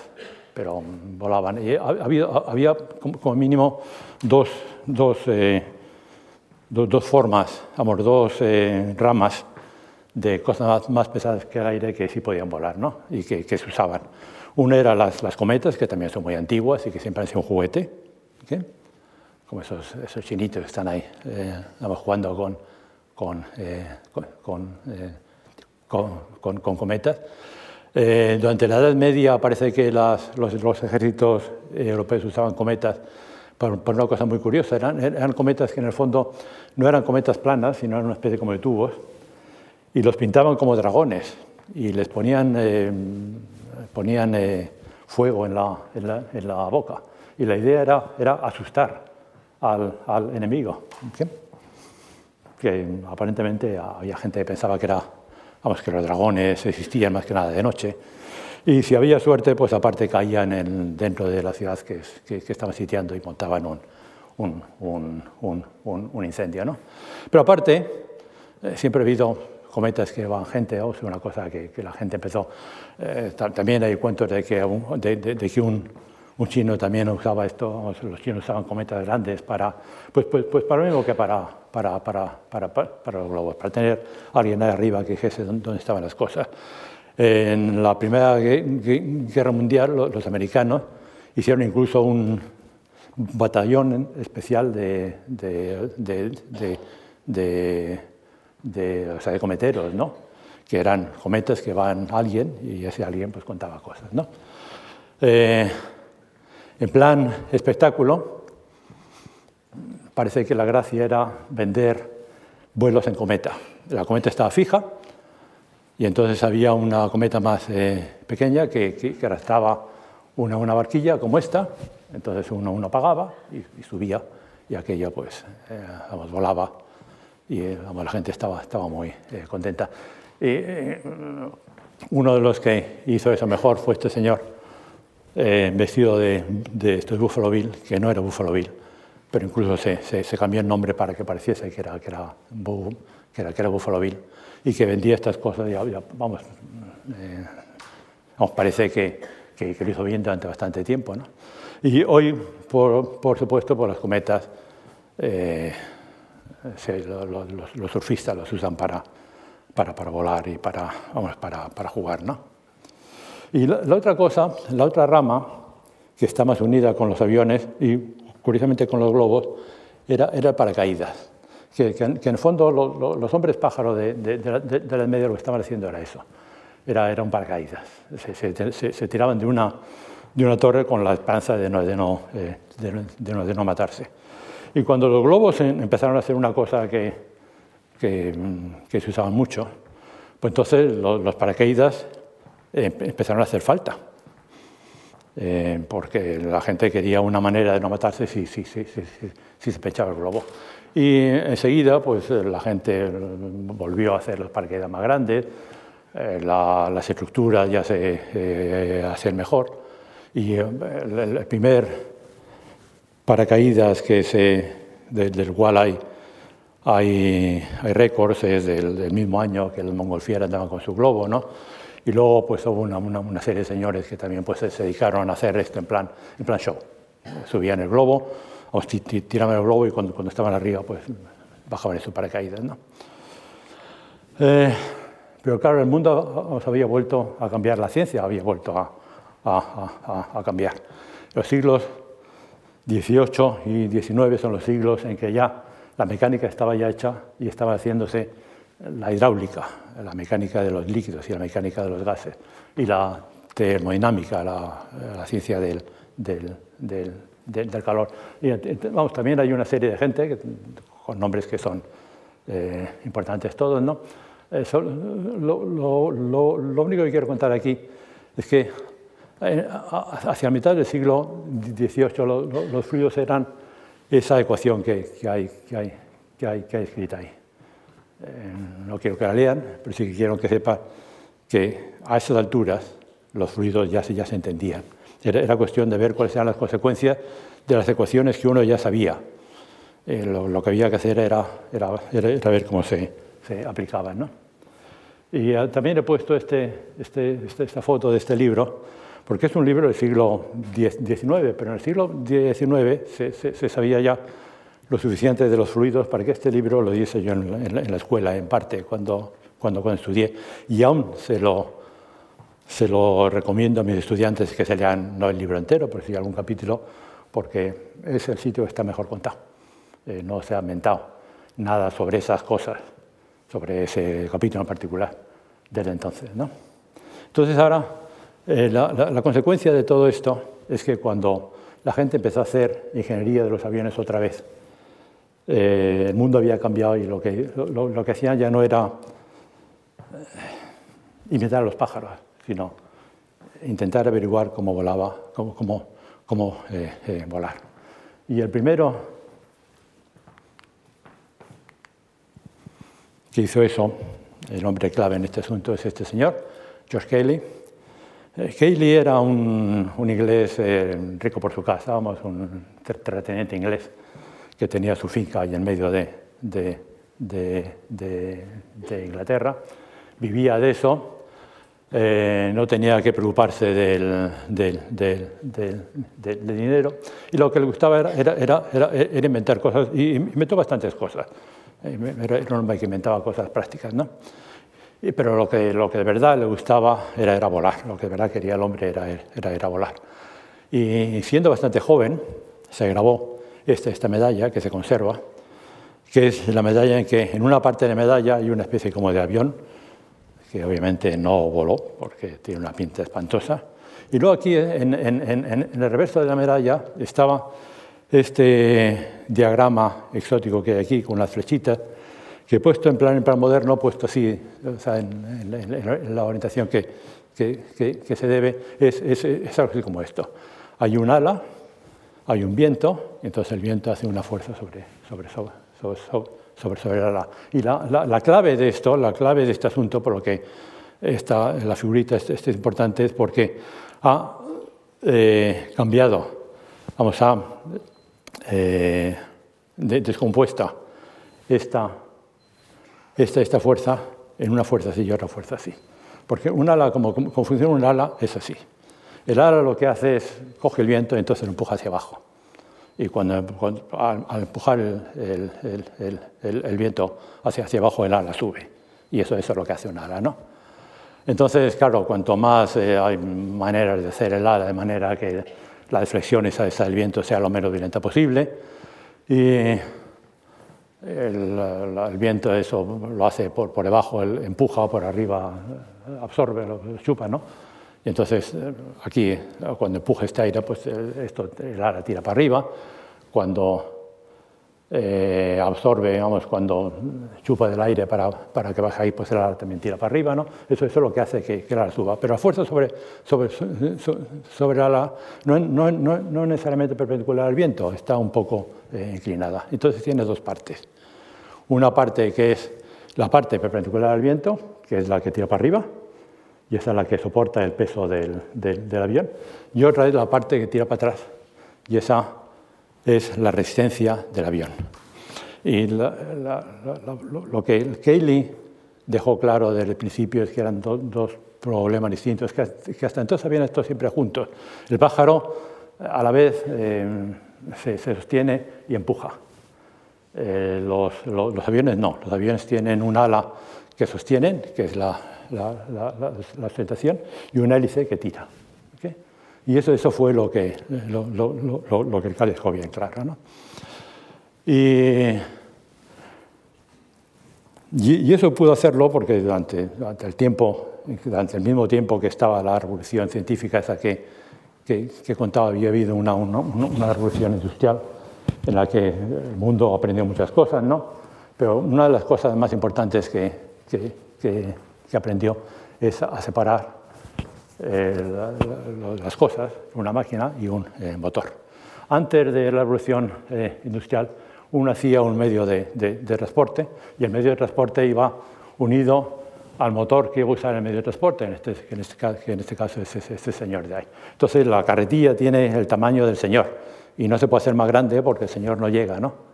pero volaban. Y había, había como mínimo dos, dos, eh, dos, dos, formas, vamos, dos eh, ramas de cosas más, pesadas que el aire que sí podían volar ¿no? y que, que se usaban. Una era las, las, cometas, que también son muy antiguas y que siempre han sido un juguete, ¿okay? Como esos, esos, chinitos que están ahí, eh, jugando con, con, eh, con, eh, con, con cometas. Eh, durante la Edad Media parece que las, los, los, ejércitos europeos usaban cometas por, por, una cosa muy curiosa. Eran, eran cometas que en el fondo no eran cometas planas, sino eran una especie como de tubos, y los pintaban como dragones y les ponían, eh, ponían eh, fuego en la, en, la, en la, boca. Y la idea era, era asustar al, al enemigo. ¿okay? Que aparentemente había gente que pensaba que era vamos, que los dragones existían más que nada de noche. Y si había suerte, pues aparte caían en, dentro de la ciudad que, que, que estaban sitiando y montaban un, un, un, un incendio. ¿no? Pero aparte, eh, siempre ha habido cometas que van gente, o sea, una cosa que, que la gente empezó. Eh, también hay cuentos de que, de, de, de que un, un, chino también usaba esto, los chinos usaban cometas grandes para, pues, pues, pues para lo mismo que para, para, para, para, para los globos, para tener a alguien ahí arriba que dijese dónde estaban las cosas. En la Primera Guerra Mundial, los americanos hicieron incluso un batallón especial de, de, de, de, de, o sea, de cometeros, ¿no? que eran cometas que van a alguien y ese alguien pues contaba cosas. ¿no? Eh, en plan espectáculo, parece que la gracia era vender vuelos en cometa. La cometa estaba fija y entonces había una cometa más eh, pequeña que, que, que, arrastraba una, una barquilla como esta, entonces uno, uno pagaba y, subía y aquella pues eh, volaba y eh, la gente estaba, estaba muy contenta. Uno de los que hizo eso mejor fue este señor vestido de, de esto Buffalo Bill, que no era Buffalo Bill, pero incluso se, se, cambió el nombre para que pareciese que era, que era, que era, Buffalo Bill y que vendía estas cosas, ya, vamos, eh, parece que, que, que, lo hizo bien durante bastante tiempo. ¿no? Y hoy, por, por supuesto, por las cometas, eh, los, los, surfistas los usan para, para, para volar y para, vamos, para, para jugar. ¿no? Y la, otra cosa, la otra rama, que está más unida con los aviones y curiosamente con los globos, era, era paracaídas. Que, en el fondo lo, lo, los hombres pájaros de, de, de, de, de la media lo que estaban haciendo era eso, era, era un paracaídas. Se, tiraban de una, de una torre con la esperanza de no, de no, eh, no, no matarse. Y cuando los globos empezaron a hacer una cosa que, que, se usaban mucho, pues entonces los, los paracaídas empezaron a hacer falta eh, porque la gente quería una manera de no matarse si, si, si, si, se pechaba el globo. Y enseguida, pues la gente volvió a hacer los paracaídas más grandes, eh, la, las estructuras ya se eh, hacen mejor. Y eh, el, el, primer paracaídas que se, de, del cual hay, hay, hay récords es del, del, mismo año que el Montgolfier andaba con su globo, ¿no? Y luego pues hubo una, una, una, serie de señores que también pues, se dedicaron a hacer esto en plan, en plan show. Subían el globo, o tiraban el globo y cuando, cuando estaban arriba pues bajaban en su paracaídas. ¿no? Eh, pero claro, el mundo os había vuelto a cambiar, la ciencia había vuelto a, a, cambiar. Los siglos XVIII y XIX son los siglos en que ya la mecánica estaba ya hecha y estaba haciéndose la hidráulica, la mecánica de los líquidos y la mecánica de los gases, y la termodinámica, la, ciencia del, calor. Y, vamos, también hay una serie de gente con nombres que son eh, importantes todos, ¿no? Eh, lo, único que quiero contar aquí es que eh, hacia mitad del siglo XVIII los fluidos eran esa ecuación que hay escrita ahí. No quiero que la lean, pero sí que quiero que sepan que a esas alturas los fluidos ya se, ya se entendían. Era, cuestión de ver cuáles eran las consecuencias de las ecuaciones que uno ya sabía. Eh, lo, que había que hacer era, era, era ver cómo se, se aplicaban. ¿no? Y eh, también he puesto este, este, este, esta foto de este libro, porque es un libro del siglo XIX, pero en el siglo XIX se, se, sabía ya lo suficiente de los fluidos para que este libro lo diese yo en la, escuela, en parte, cuando, cuando, cuando estudié, y aún se lo, se lo recomiendo a mis estudiantes que se lean no el libro entero, pero sí algún capítulo, porque es el sitio que está mejor contado. Eh, no se ha inventado nada sobre esas cosas, sobre ese capítulo en particular, desde entonces. ¿no? Entonces ahora, eh, la, consecuencia de todo esto es que cuando la gente empezó a hacer ingeniería de los aviones otra vez, eh, el mundo había cambiado y lo que, lo, que hacían ya no era imitar a los pájaros, sino intentar averiguar cómo volaba, cómo, cómo, cómo eh, eh, volar. Y el primero que hizo eso, el hombre clave en este asunto, es este señor, George Cayley. Eh, Cayley era un, un inglés rico por su casa, vamos, un terrateniente inglés que tenía su finca ahí en medio de, de, de, de Inglaterra. Vivía de eso eh, no tenía que preocuparse del, del, del, del, dinero y lo que le gustaba era, era, era, era inventar cosas y inventó bastantes cosas. Eh, era un hombre que inventaba cosas prácticas, ¿no? Y, pero lo que, lo que de verdad le gustaba era, era volar, lo que de verdad quería el hombre era, era, era volar. Y siendo bastante joven, se grabó esta, esta medalla que se conserva, que es la medalla en que en una parte de la medalla hay una especie como de avión, que obviamente no voló porque tiene una pinta espantosa. Y luego aquí en, el reverso de la medalla estaba este diagrama exótico que hay aquí con las flechitas, que puesto en plan, en plan moderno, puesto así, o sea, en, la orientación que, que, que, se debe, es, es, es, algo así como esto. Hay un ala, hay un viento, entonces el viento hace una fuerza sobre, sobre, sobre, sobre la, y la, la, clave de esto, la clave de este asunto, por lo que esta, la figurita es, es importante, es porque ha eh, cambiado, vamos a eh, descompuesta esta, esta, esta fuerza en una fuerza así y otra fuerza así. Porque un ala, como, como funciona un ala, es así. El ala lo que hace es coge el viento y entonces lo empuja hacia abajo y cuando, al, empujar el, el, el, el, viento hacia, hacia abajo, el ala sube. Y eso, eso es lo que hace un ala, ¿no? Entonces, claro, cuanto más eh, hay maneras de hacer el ala de manera que la deflexión esa, esa del viento sea lo menos violenta posible, y el, viento eso lo hace por, por debajo, empuja, por arriba absorbe, lo chupa, ¿no? Y entonces eh, aquí, cuando empuje este aire, pues eh, esto, el ala tira para arriba. Cuando eh, absorbe, digamos, cuando chupa del aire para, para, que baje ahí, pues el ala también tira para arriba, ¿no? Eso, eso es lo que hace que, que el ala suba. Pero la fuerza sobre, sobre, sobre el ala no, no, no, no necesariamente perpendicular al viento, está un poco inclinada. Entonces tiene dos partes. Una parte que es la parte perpendicular al viento, que es la que tira para arriba, y esa es la que soporta el peso del, del, avión, y otra es la parte que tira para atrás, y esa es la resistencia del avión. Y lo que Cayley dejó claro desde el principio es que eran dos problemas distintos, que, hasta entonces habían estado siempre juntos. El pájaro a la vez eh, se, sostiene y empuja. Eh, los, los, aviones no, los aviones tienen un ala que sostienen, que es la, la, sustentación, y una hélice que tira. Y eso, eso fue lo que, lo, lo, lo, que el Cáliz dejó bien claro. ¿no? Y, y, eso pudo hacerlo porque durante, durante, el tiempo, durante el mismo tiempo que estaba la revolución científica, esa que, que, que contaba, había habido una, una, una revolución industrial en la que el mundo aprendió muchas cosas, ¿no? Pero una de las cosas más importantes que, que, aprendió es a separar eh, las cosas, una máquina y un eh, motor. Antes de la revolución eh, industrial, uno hacía un medio de, transporte y el medio de transporte iba unido al motor que iba a usar el medio de transporte, en este, en este, en este caso es este señor de ahí. Entonces la carretilla tiene el tamaño del señor y no se puede hacer más grande porque el señor no llega, ¿no?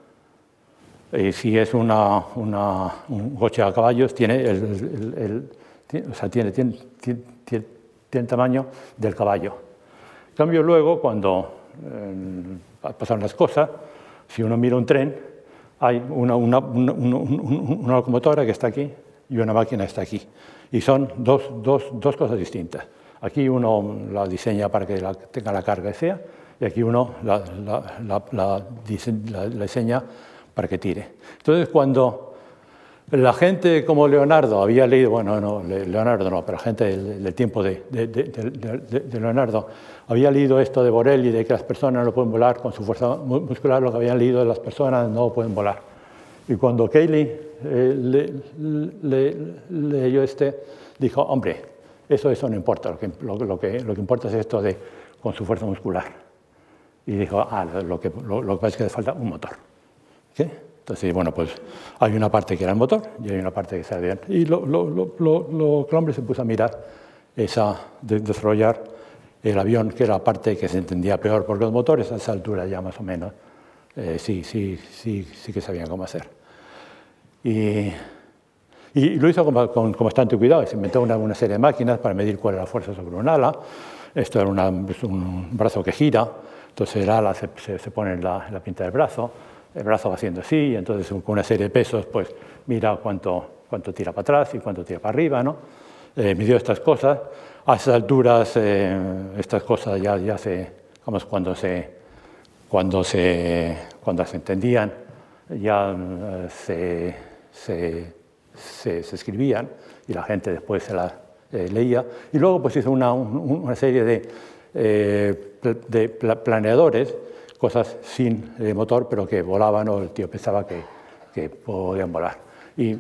Y si es una, una, un coche a caballos, tiene el, o sea, tiene, tiene, tiene, tiene, tamaño del caballo. En cambio, luego, cuando eh, pasan las cosas, si uno mira un tren, hay una, una, una, locomotora que está aquí y una máquina que está aquí. Y son dos, dos, dos cosas distintas. Aquí uno la diseña para que la, tenga la carga que sea, y aquí uno la, la, la diseña para que tire. Entonces, cuando la gente como Leonardo había leído, bueno, no, Leonardo no, pero gente del, tiempo de, Leonardo había leído esto de Borelli, de que las personas no pueden volar con su fuerza muscular, lo que habían leído de las personas no pueden volar. Y cuando Cayley eh, leyó este, dijo, hombre, eso, eso no importa, lo que, lo, que, lo que importa es esto de con su fuerza muscular. Y dijo, ah, lo que, lo, que pasa es que le falta un motor. Entonces, bueno, pues hay una parte que era el motor y hay una parte que avión. Y lo, lo, lo, el hombre se puso a mirar esa, de desarrollar el avión, que era la parte que se entendía peor, porque los motores a esa altura ya más o menos eh, sí, sí, sí, sí que sabían cómo hacer. Y, y lo hizo con, con, bastante cuidado, se inventó una, una, serie de máquinas para medir cuál era la fuerza sobre un ala. Esto era una, un brazo que gira, entonces el ala se, se, pone en la, en la pinta del brazo el brazo va haciendo así, y entonces con una serie de pesos, pues mira cuánto, cuánto tira para atrás y cuánto tira para arriba, ¿no? Eh, midió estas cosas. A esas alturas, eh, estas cosas ya, ya se, vamos, cuando se, cuando se, cuando se entendían, ya eh, se, se, se, escribían y la gente después se las eh, leía. Y luego pues hizo una, una serie de, de planeadores cosas sin eh, motor, pero que volaban o el tío pensaba que, que podían volar. Y eh,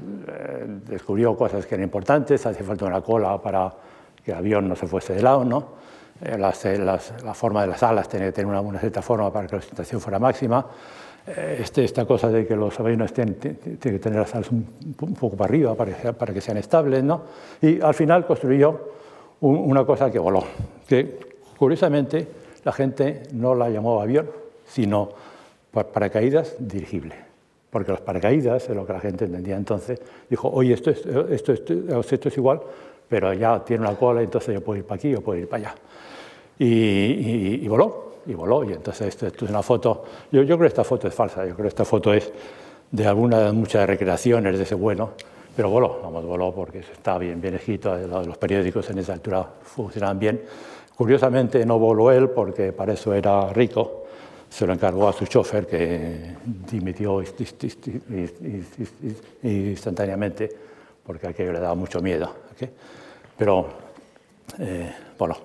descubrió cosas que eran importantes, hacía falta una cola para que el avión no se fuese de lado, ¿no? Eh, las, las, la forma de las alas tenía que tener una, una, cierta forma para que la sustentación fuera máxima. Este, esta cosa de que los aviones tienen, tienen que tener las alas un, un, poco para arriba para que, para que sean estables, ¿no? Y al final construyó un, una cosa que voló, que curiosamente la gente no la llamó avión, sino paracaídas dirigible. Porque los paracaídas, es lo que la gente entendía entonces, dijo, oye, esto es, esto, esto, es igual, pero ya tiene una cola, entonces yo puedo ir para aquí, yo puedo ir para allá. Y, voló, y voló, y entonces esto, es una foto, yo, yo, creo que esta foto es falsa, yo creo que esta foto es de alguna de muchas recreaciones de ese vuelo, pero voló, vamos, voló porque está bien, bien escrito, los periódicos en esa altura funcionaban bien. Curiosamente no voló él porque para eso era rico, se lo encargó a su chofer que dimitió instantáneamente porque aquello le daba mucho miedo. Pero, eh, bueno,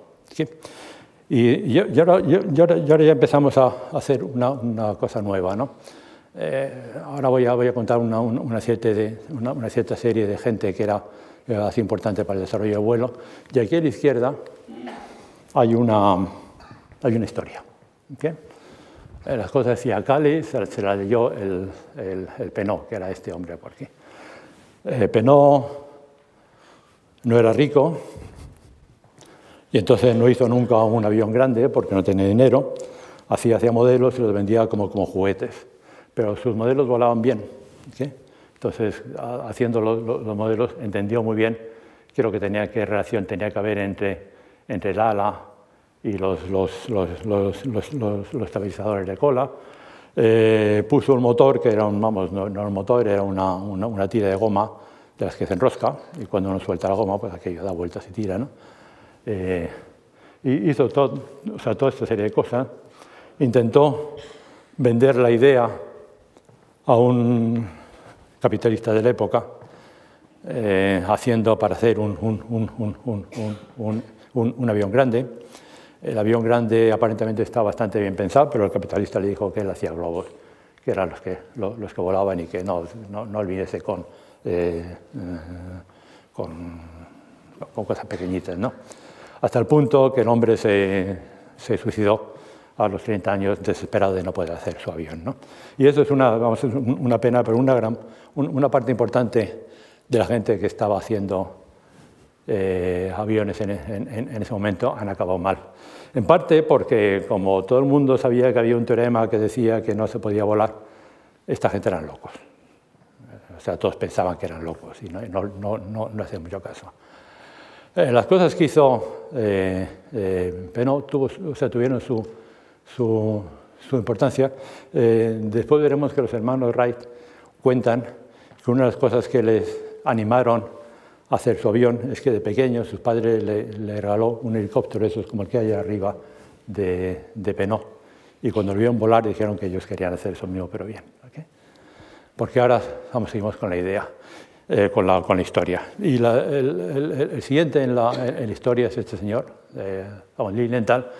y, ahora, ya empezamos a hacer una, cosa nueva. ¿no? Eh, ahora voy a, voy a contar una, una, cierta de, una, cierta serie de gente que era, así importante para el desarrollo del vuelo. Y aquí a la izquierda hay una, hay una historia. ¿okay? Eh, las cosas decía Cali, se, se la leyó el, el, el, Penó, que era este hombre por aquí. Eh, Penó no era rico y entonces no hizo nunca un avión grande porque no tenía dinero. Hacía, hacía modelos y los vendía como, como juguetes, pero sus modelos volaban bien. Entonces, haciendo los, los, modelos, entendió muy bien qué lo que tenía, qué relación tenía que haber entre, entre el ala, y los, los, los, los estabilizadores de cola. Eh, puso un motor que era un, vamos, no, no un motor, era una, una, una, tira de goma de las que se enrosca, y cuando uno suelta la goma, pues aquello da vueltas y tira. ¿no? Eh, y hizo todo, o sea, toda esta serie de cosas. Intentó vender la idea a un capitalista de la época, eh, haciendo para hacer un, un, un, avión grande. El avión grande aparentemente está bastante bien pensado, pero el capitalista le dijo que él hacía globos, que eran los que, los, que volaban y que no, no, olvidese con, eh, con, con, cosas pequeñitas. ¿no? Hasta el punto que el hombre se, se suicidó a los 30 años desesperado de no poder hacer su avión. ¿no? Y eso es una, vamos, una pena, pero una, gran, una parte importante de la gente que estaba haciendo eh, aviones en, en, ese momento han acabado mal. En parte porque, como todo el mundo sabía que había un teorema que decía que no se podía volar, esta gente eran locos. O sea, todos pensaban que eran locos y no, hacían mucho caso. Eh, las cosas que hizo eh, eh tuvo, o tuvieron su importancia. Eh, después veremos que los hermanos Wright cuentan que una de las cosas que les animaron hacer su avión es que de pequeño sus padres le, regaló un helicóptero, eso es como el que hay arriba de, de Penó. Y cuando lo vieron volar dijeron que ellos querían hacer eso mismo, pero bien. Porque ahora vamos, seguimos con la idea, eh, con, la, con, la, historia. Y la, el, el, siguiente en la, en la, historia es este señor, eh, Lilienthal,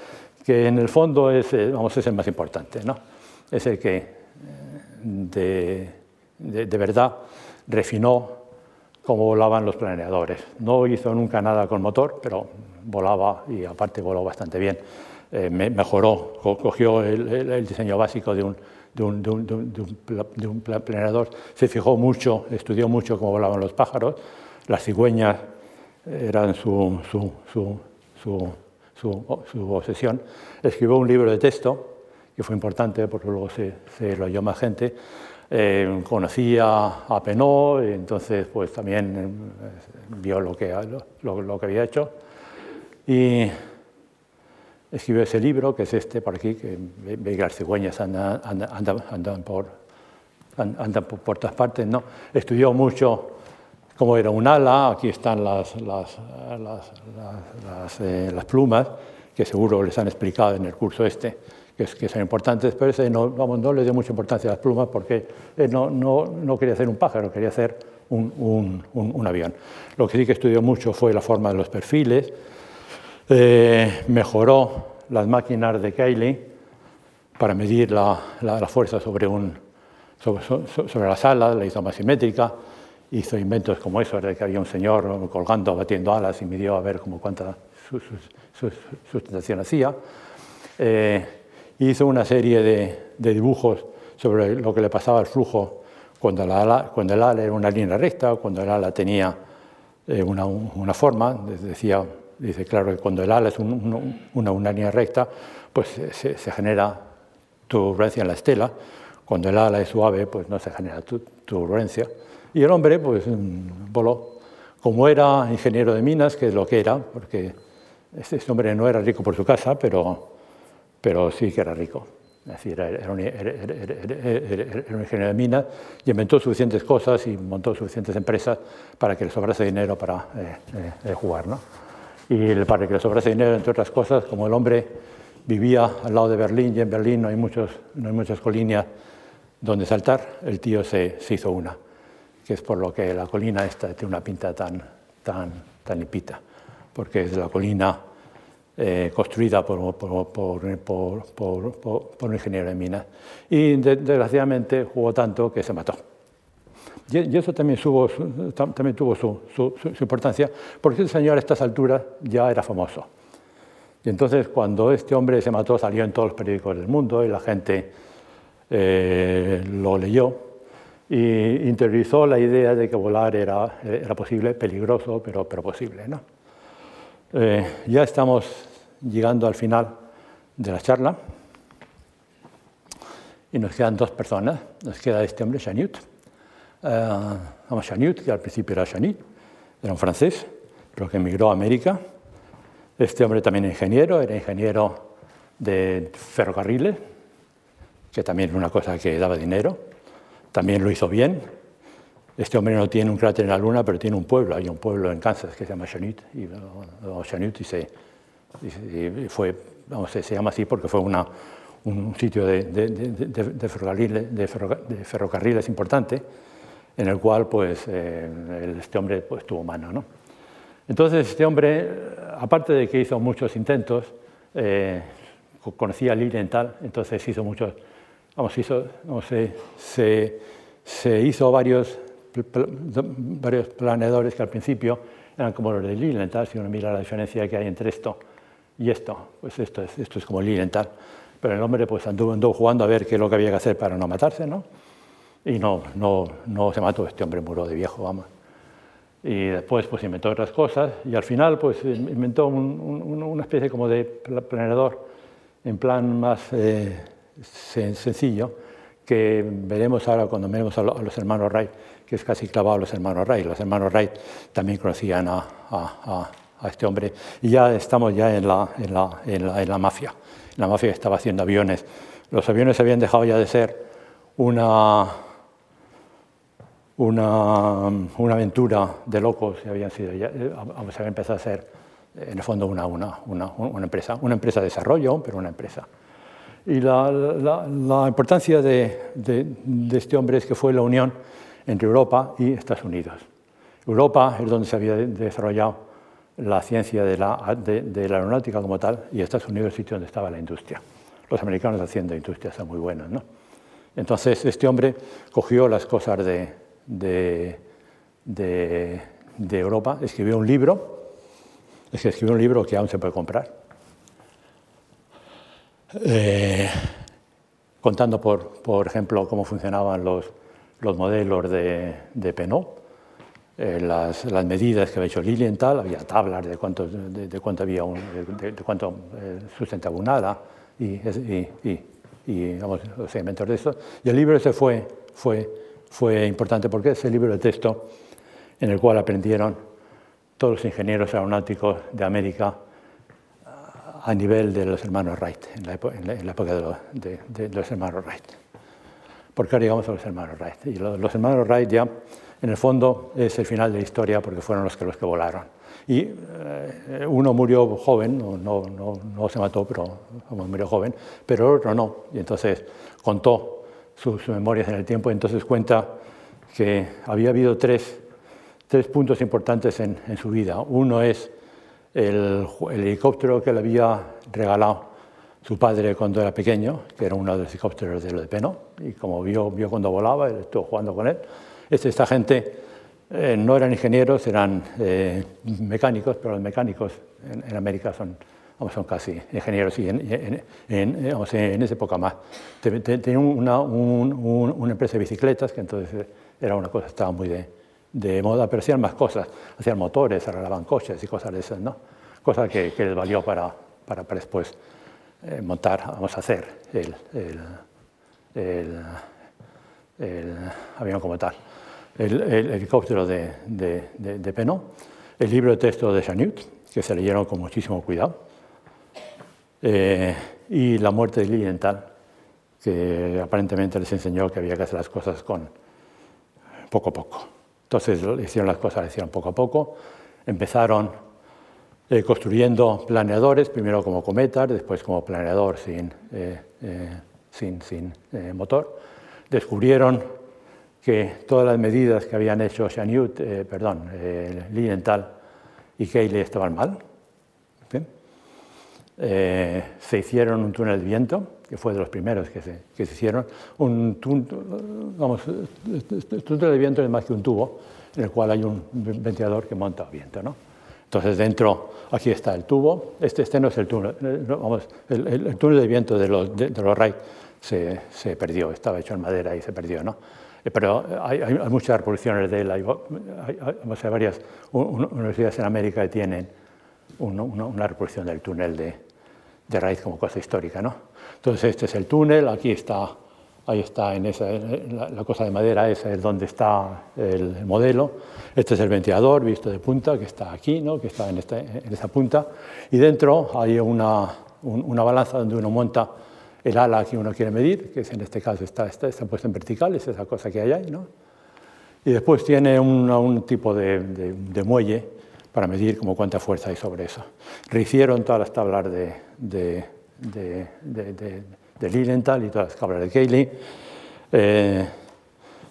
que en el fondo es, eh, vamos, es el más importante. ¿no? Es el que eh, de, de, de verdad refinó como volaban los planeadores. No hizo nunca nada con motor, pero volaba y aparte voló bastante bien. Eh, mejoró, cogió el, diseño básico de un, planeador, se fijó mucho, estudió mucho cómo volaban los pájaros, las cigüeñas eran su obsesión. Escribió un libro de texto, que fue importante porque luego se, se lo oyó más gente, eh, conocía a Penot, entonces pues también eh, vio lo que, había hecho y escribió ese libro, que es este por aquí, que veis las cigüeñas andan, por, andan por, todas partes. ¿no? Estudió mucho cómo era un ala, aquí están las, eh, plumas, que seguro les han explicado en el curso este que, son importantes, pero ese no, vamos, no le dio mucha importancia a las plumas porque él no, no, no quería hacer un pájaro, quería hacer un, un, un, avión. Lo que sí que estudió mucho fue la forma de los perfiles, eh, mejoró las máquinas de Cayley para medir la, la, fuerza sobre, un, sobre, sobre, las alas, la hizo más simétrica, hizo inventos como eso, de que había un señor colgando, batiendo alas y midió a ver cómo cuánta sustentación hacía. Eh, hizo una serie de, de, dibujos sobre lo que le pasaba al flujo cuando, la ala, cuando el ala era una línea recta, cuando el ala tenía eh, una, una, forma. Decía, dice, claro, que cuando el ala es un, una, una, línea recta, pues se, se, genera turbulencia en la estela. Cuando el ala es suave, pues no se genera turbulencia. Y el hombre, pues, mm, voló. Como era ingeniero de minas, que es lo que era, porque este hombre no era rico por su casa, pero pero sí que era rico. Es decir, era un, ingeniero de minas y inventó suficientes cosas y montó suficientes empresas para que le sobrase dinero para eh, eh, eh, jugar. ¿no? Y para que le sobrase dinero, entre otras cosas, como el hombre vivía al lado de Berlín y en Berlín no hay, muchos, no hay muchas colinas donde saltar, el tío se, se, hizo una, que es por lo que la colina esta tiene una pinta tan, tan, tan limpita, porque es la colina eh, construida por, por, por, por, un ingeniero de minas. Y desgraciadamente jugó tanto que se mató. Y, eso también, subo, también tuvo su, su, su, importancia, porque ese señor a estas alturas ya era famoso. Y entonces cuando este hombre se mató salió en todos los periódicos del mundo y la gente eh, lo leyó y interiorizó la idea de que volar era, era posible, peligroso, pero, pero posible. ¿no? Eh, ya estamos llegando al final de la charla y nos quedan dos personas. Nos queda este hombre, Chanut. Uh, vamos, Chanut, que al principio era Chanut, era un francés, pero que emigró a América. Este hombre también ingeniero, era ingeniero de ferrocarriles, que también era una cosa que daba dinero. También lo hizo bien. este hombre no tiene un cráter en la Luna, pero tiene un pueblo, hay un pueblo en Kansas que se llama Chanute, y, y, se, fue, vamos, se llama así porque fue una, un sitio de, de, de, ferrocarriles, de, ferrocarriles importante, en el cual pues, eh, este hombre pues, tuvo mano. ¿no? Entonces, este hombre, aparte de que hizo muchos intentos, eh, conocía Lilienthal, entonces hizo muchos, vamos, hizo, no sé, se, se, hizo varios, varios planeadores que al principio eran como los de Lilienthal, si uno mira la diferencia que hay entre esto y esto, pues esto es, esto es como Lilienthal. Pero el hombre pues anduvo, anduvo, jugando a ver qué es lo que había que hacer para no matarse, ¿no? Y no, no, no se mató, este hombre murió de viejo, vamos. Y después pues inventó otras cosas y al final pues inventó una especie como de planeador en plan más eh, sencillo que veremos ahora cuando veremos a, los hermanos Wright, que es casi clavado a los hermanos Wright. Los hermanos Wright también conocían a, a, a este hombre y ya estamos ya en la, en la, en la, en la mafia. La mafia estaba haciendo aviones. Los aviones habían dejado ya de ser una una, una, aventura de locos y habían sido ya, eh, se había empezado a ser en el fondo una, una, una, empresa, una empresa de desarrollo, pero una empresa. Y la, la, la importancia de, de, de, este hombre es que fue la unión entre Europa y Estados Unidos. Europa es donde se había desarrollado la ciencia de la, de, de la aeronáutica como tal y Estados Unidos es el sitio donde estaba la industria. Los americanos haciendo industrias son muy buenos. ¿no? Entonces este hombre cogió las cosas de, de, de, de Europa, escribió un libro, es que escribió un libro que aún se puede comprar, eh, contando, por, por, ejemplo, cómo funcionaban los, los modelos de, de Penot, eh, las, las, medidas que había hecho Lilienthal, había tablas de cuánto, de, de cuánto había un, de, de, cuánto eh, sustentaba un ala y, y, y, y vamos, los segmentos de eso. Y el libro ese fue, fue fue importante porque es el libro de texto en el cual aprendieron todos los ingenieros aeronáuticos de América a nivel de los hermanos Wright, en la, época, en la época de, los, de, de, los hermanos Wright. ¿Por qué llegamos a los hermanos Wright? Y los, hermanos Wright ya, en el fondo, es el final de la historia porque fueron los que, los que volaron. Y eh, uno murió joven, no, no, no, se mató, pero murió joven, pero el otro no. Y entonces contó sus memorias en el tiempo, entonces cuenta que había habido tres, tres puntos importantes en, en, su vida. Uno es el, el, helicóptero que le había regalado su padre cuando era pequeño, que era uno de los helicópteros de lo de Peno, y como vio, vio cuando volaba, él estuvo jugando con él. Esta gente eh, no eran ingenieros, eran eh, mecánicos, pero los mecánicos en, América son son casi ingenieros y en, en, en, esa época más. Tenía una, un, un, una, empresa de bicicletas que entonces era una cosa, estaba muy de, moda, pero hacían más cosas, hacían motores, arreglaban coches y cosas de esas, ¿no? Cosas que, que les valió para, para, después eh, montar, vamos a hacer el, avión como tal. El, el helicóptero de, de, de, de el libro de texto de Chanut, que se leyeron con muchísimo cuidado, eh, y la muerte de que aparentemente les enseñó que había que hacer las cosas con poco a poco. Entonces hicieron las cosas, las hicieron poco a poco, empezaron eh, construyendo planeadores, primero como cometas, después como planeador sin, eh, eh sin, sin eh, motor. Descubrieron que todas las medidas que habían hecho Chanute, eh, perdón, Lilienthal y Cayley estaban mal. ¿sí? eh, se hicieron un túnel de viento, que fue de los primeros que se, que se hicieron. Un vamos, túnel de viento es más que un tubo en el cual hay un ventilador que monta viento. ¿no? Entonces dentro, aquí está el tubo, este, este no es el túnel, vamos, el, el, el túnel de viento de los, de, de los Wright se, se, perdió, estaba hecho en madera y se perdió. ¿no? Eh, pero hay, hay, muchas reproducciones de él, hay, hay, hay varias universidades en América que tienen una, una reproducción del túnel de, de raíz como cosa histórica. ¿no? Entonces este es el túnel, aquí está, ahí está en esa, la, la, cosa de madera, esa es donde está el, el, modelo. Este es el ventilador visto de punta que está aquí, ¿no? que está en, en esa punta. Y dentro hay una, un, una balanza donde uno monta el ala que uno quiere medir, que en este caso está, está, está puesto en vertical, es esa cosa que hay ahí. ¿no? y después tiene un, tipo de, muelle para medir como cuánta fuerza hay sobre eso. Rehicieron todas las tablas de, de, de, Lilienthal y todas las tablas de Cayley. Eh,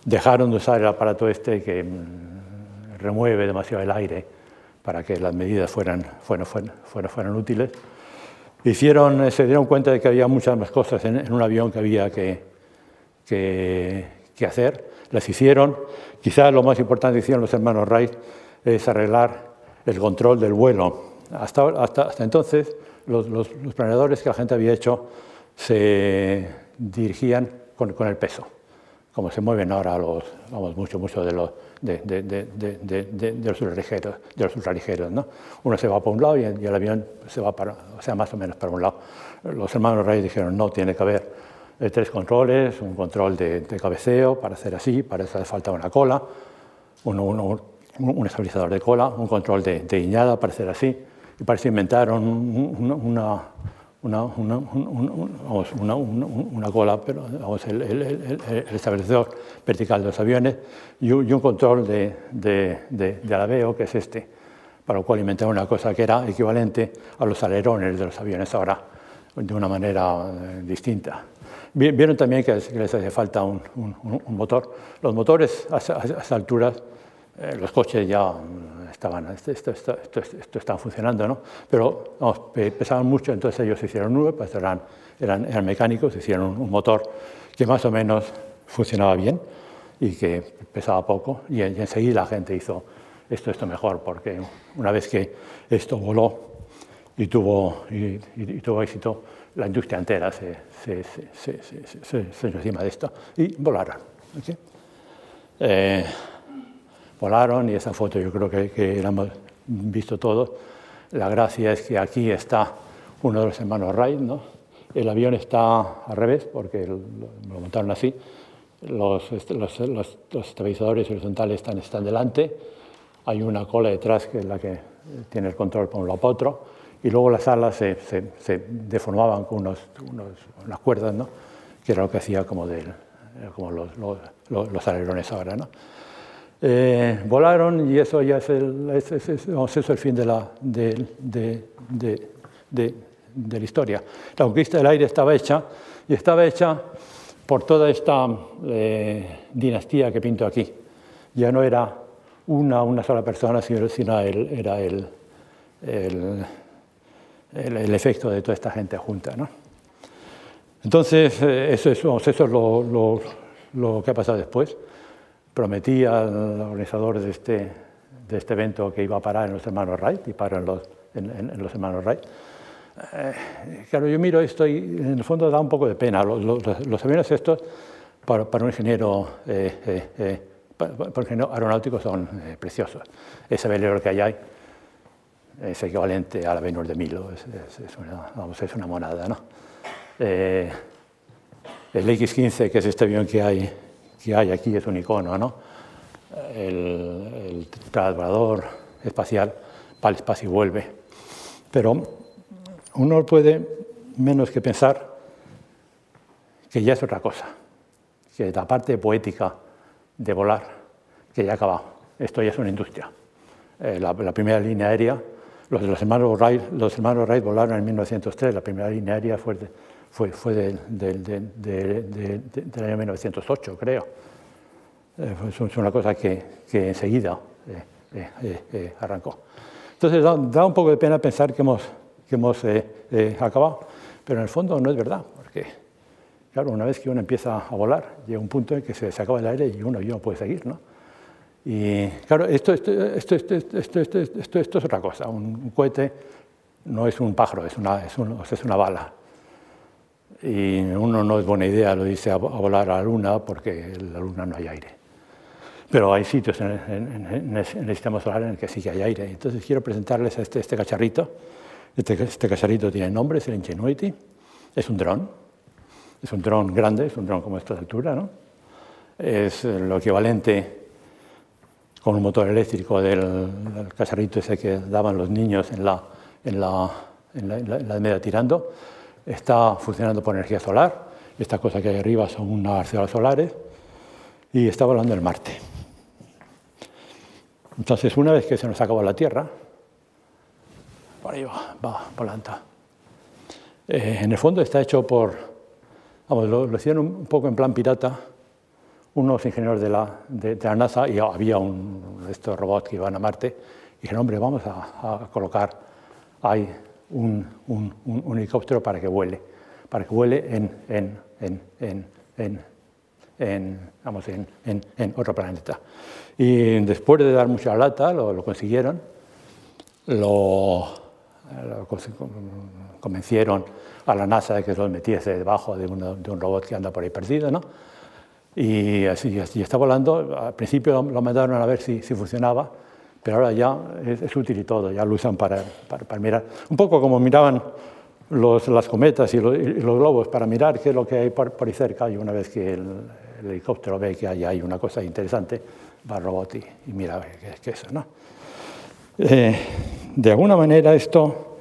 dejaron de usar el aparato este que mm, remueve demasiado el aire para que las medidas fueran, fueran, fueran, fueran útiles. Hicieron, eh, se dieron cuenta de que había muchas más cosas en, un avión que había que, que, hacer. Las hicieron. Quizás lo más importante que hicieron los hermanos Wright es arreglar el control del vuelo. Hasta, hasta, entonces, los, los, los, planeadores que la gente había hecho se dirigían con, con el peso, como se mueven ahora los, vamos, mucho, mucho de los de, de, de, de los ultraligeros. De los ultraligeros ¿no? Uno se va para un lado y el, avión se va para, o sea, más o menos para un lado. Los hermanos Reyes dijeron, no, tiene que haber eh, tres controles, un control de, cabeceo para hacer así, para eso hace falta una cola, uno, uno, un estabilizador de cola, un control de, guiñada para hacer así, y para eso inventaron una, una, una, una cola, pero el, el, el, establecedor vertical de los aviones y un, y un control de, de, de, de, alabeo, que es este, para lo cual inventaron una cosa que era equivalente a los alerones de los aviones ahora, de una manera eh, distinta. Vieron también que les hace falta un, un motor. Los motores a, esas alturas, eh, los coches ya estaban, esto, esto, esto, esto, estaba funcionando, ¿no? Pero pesaban mucho, entonces ellos hicieron nube, pues eran, eran, eran mecánicos, hicieron un, motor que más o menos funcionaba bien y que pesaba poco, y, enseguida la gente hizo esto, esto mejor, porque una vez que esto voló y tuvo, y, y, tuvo éxito, la industria entera se, se, se, se, se encima de esto y volaron. ¿okay? Eh, volaron y esa foto yo creo que, que la hemos visto todos. La gracia es que aquí está uno de los hermanos Wright, ¿no? El avión está al revés porque lo, montaron así. Los, los, los, los, estabilizadores horizontales están, están delante. Hay una cola detrás que es la que tiene el control por un lado para otro. Y luego las alas se, se, se deformaban con unos, unos, unas cuerdas, ¿no? que era lo que hacía como, del, como los alerones ahora. ¿no? Eh, volaron y eso ya es el, es, es, es, es el fin de la, de, de, de, de, la historia. La conquista del aire estaba hecha y estaba hecha por toda esta eh, dinastía que pinto aquí. Ya no era una, una sola persona, sino, sino el, era el, el, el, efecto de toda esta gente junta. ¿no? Entonces, eh, eso, eso, eso es lo, lo, lo que ha pasado después prometí al organizador de este, de este evento que iba a parar en los hermanos Wright y paro en los, en, en, en los hermanos Wright. Eh, claro, yo miro esto y en el fondo da un poco de pena. Los, los, los aviones estos, para, para un ingeniero, eh, eh, eh son eh, preciosos. Ese velero que hay ahí es equivalente a la Venus de Milo, es, es, es, una, vamos, es una monada. ¿no? Eh, el X-15, que es este avión que hay que hay aquí es un icono, ¿no? El, el espacial va al espacio y vuelve. Pero uno puede menos que pensar que ya es otra cosa, que la parte poética de volar, que ya ha acabado. Esto ya es una industria. Eh, la, primera línea aérea, los, los, hermanos Wright, los hermanos Wright volaron en 1903, la primera línea aérea fue de, fue, fue del, del, del, del, año 1908, creo. Eh, es una cosa que, que enseguida eh, eh, eh, arrancó. Entonces da, da, un poco de pena pensar que hemos, que hemos acabado, pero en el fondo no es verdad, porque claro, una vez que uno empieza a volar, llega un punto en que se, se acaba el aire y uno, y uno puede seguir, ¿no? Y claro, esto, esto, esto, esto, es otra cosa. Un, cohete no es un pájaro, es una, es, un, es una bala y uno no es buena idea, lo dice, a, volar a la Luna porque en la Luna no hay aire. Pero hay sitios en, en, en, en, el sistema solar en el que sí que hay aire. Entonces quiero presentarles a este, este cacharrito. Este, este, cacharrito tiene nombre, es el Ingenuity. Es un dron. Es un dron grande, es un dron como esta de altura. ¿no? Es lo equivalente con un motor eléctrico del, del cacharrito ese que daban los niños en la, en la, en la, en la, en la media tirando está funcionando por energía solar. Esta cosa que hay arriba son unas células solares y está volando en Marte. Entonces, una vez que se nos acabó la Tierra, por ahí va, va volando. Eh, en el fondo está hecho por, vamos, lo, hicieron un poco en plan pirata, unos ingenieros de la, de, la NASA, y había un, estos robots que iban a Marte, y dijeron, hombre, vamos a, colocar ahí un, un, un, helicóptero para que vuele, para que vuele en, en, en, en en, vamos, en, en, otro planeta. Y después de dar mucha lata, lo, lo consiguieron, lo, lo, convencieron a la NASA de que lo metiese debajo de, de un robot que anda por ahí perdido, ¿no? Y así, así, está volando. Al principio lo mandaron a ver si, si funcionaba, pero ahora ya es, útil y todo, ya lo usan para, mirar. Un poco como miraban los, las cometas y los, globos para mirar qué es lo que hay por, por ahí cerca y una vez que el, helicóptero ve que hay, una cosa interesante, va al robot y, mira qué es eso. ¿no? Eh, de alguna manera esto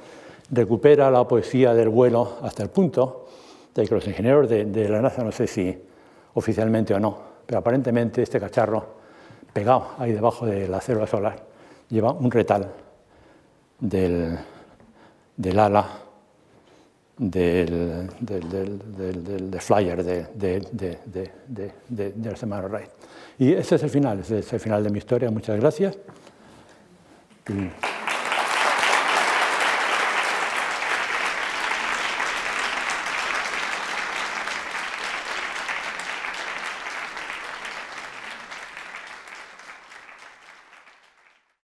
recupera la poesía del vuelo hasta el punto de que los ingenieros de, la NASA, no sé si oficialmente o no, pero aparentemente este cacharro pegado ahí debajo de la célula solar lleva un retal del, del ala del, del, del flyer de, del semana Wright. Y ese es el final, ese es el final de mi historia. Muchas gracias.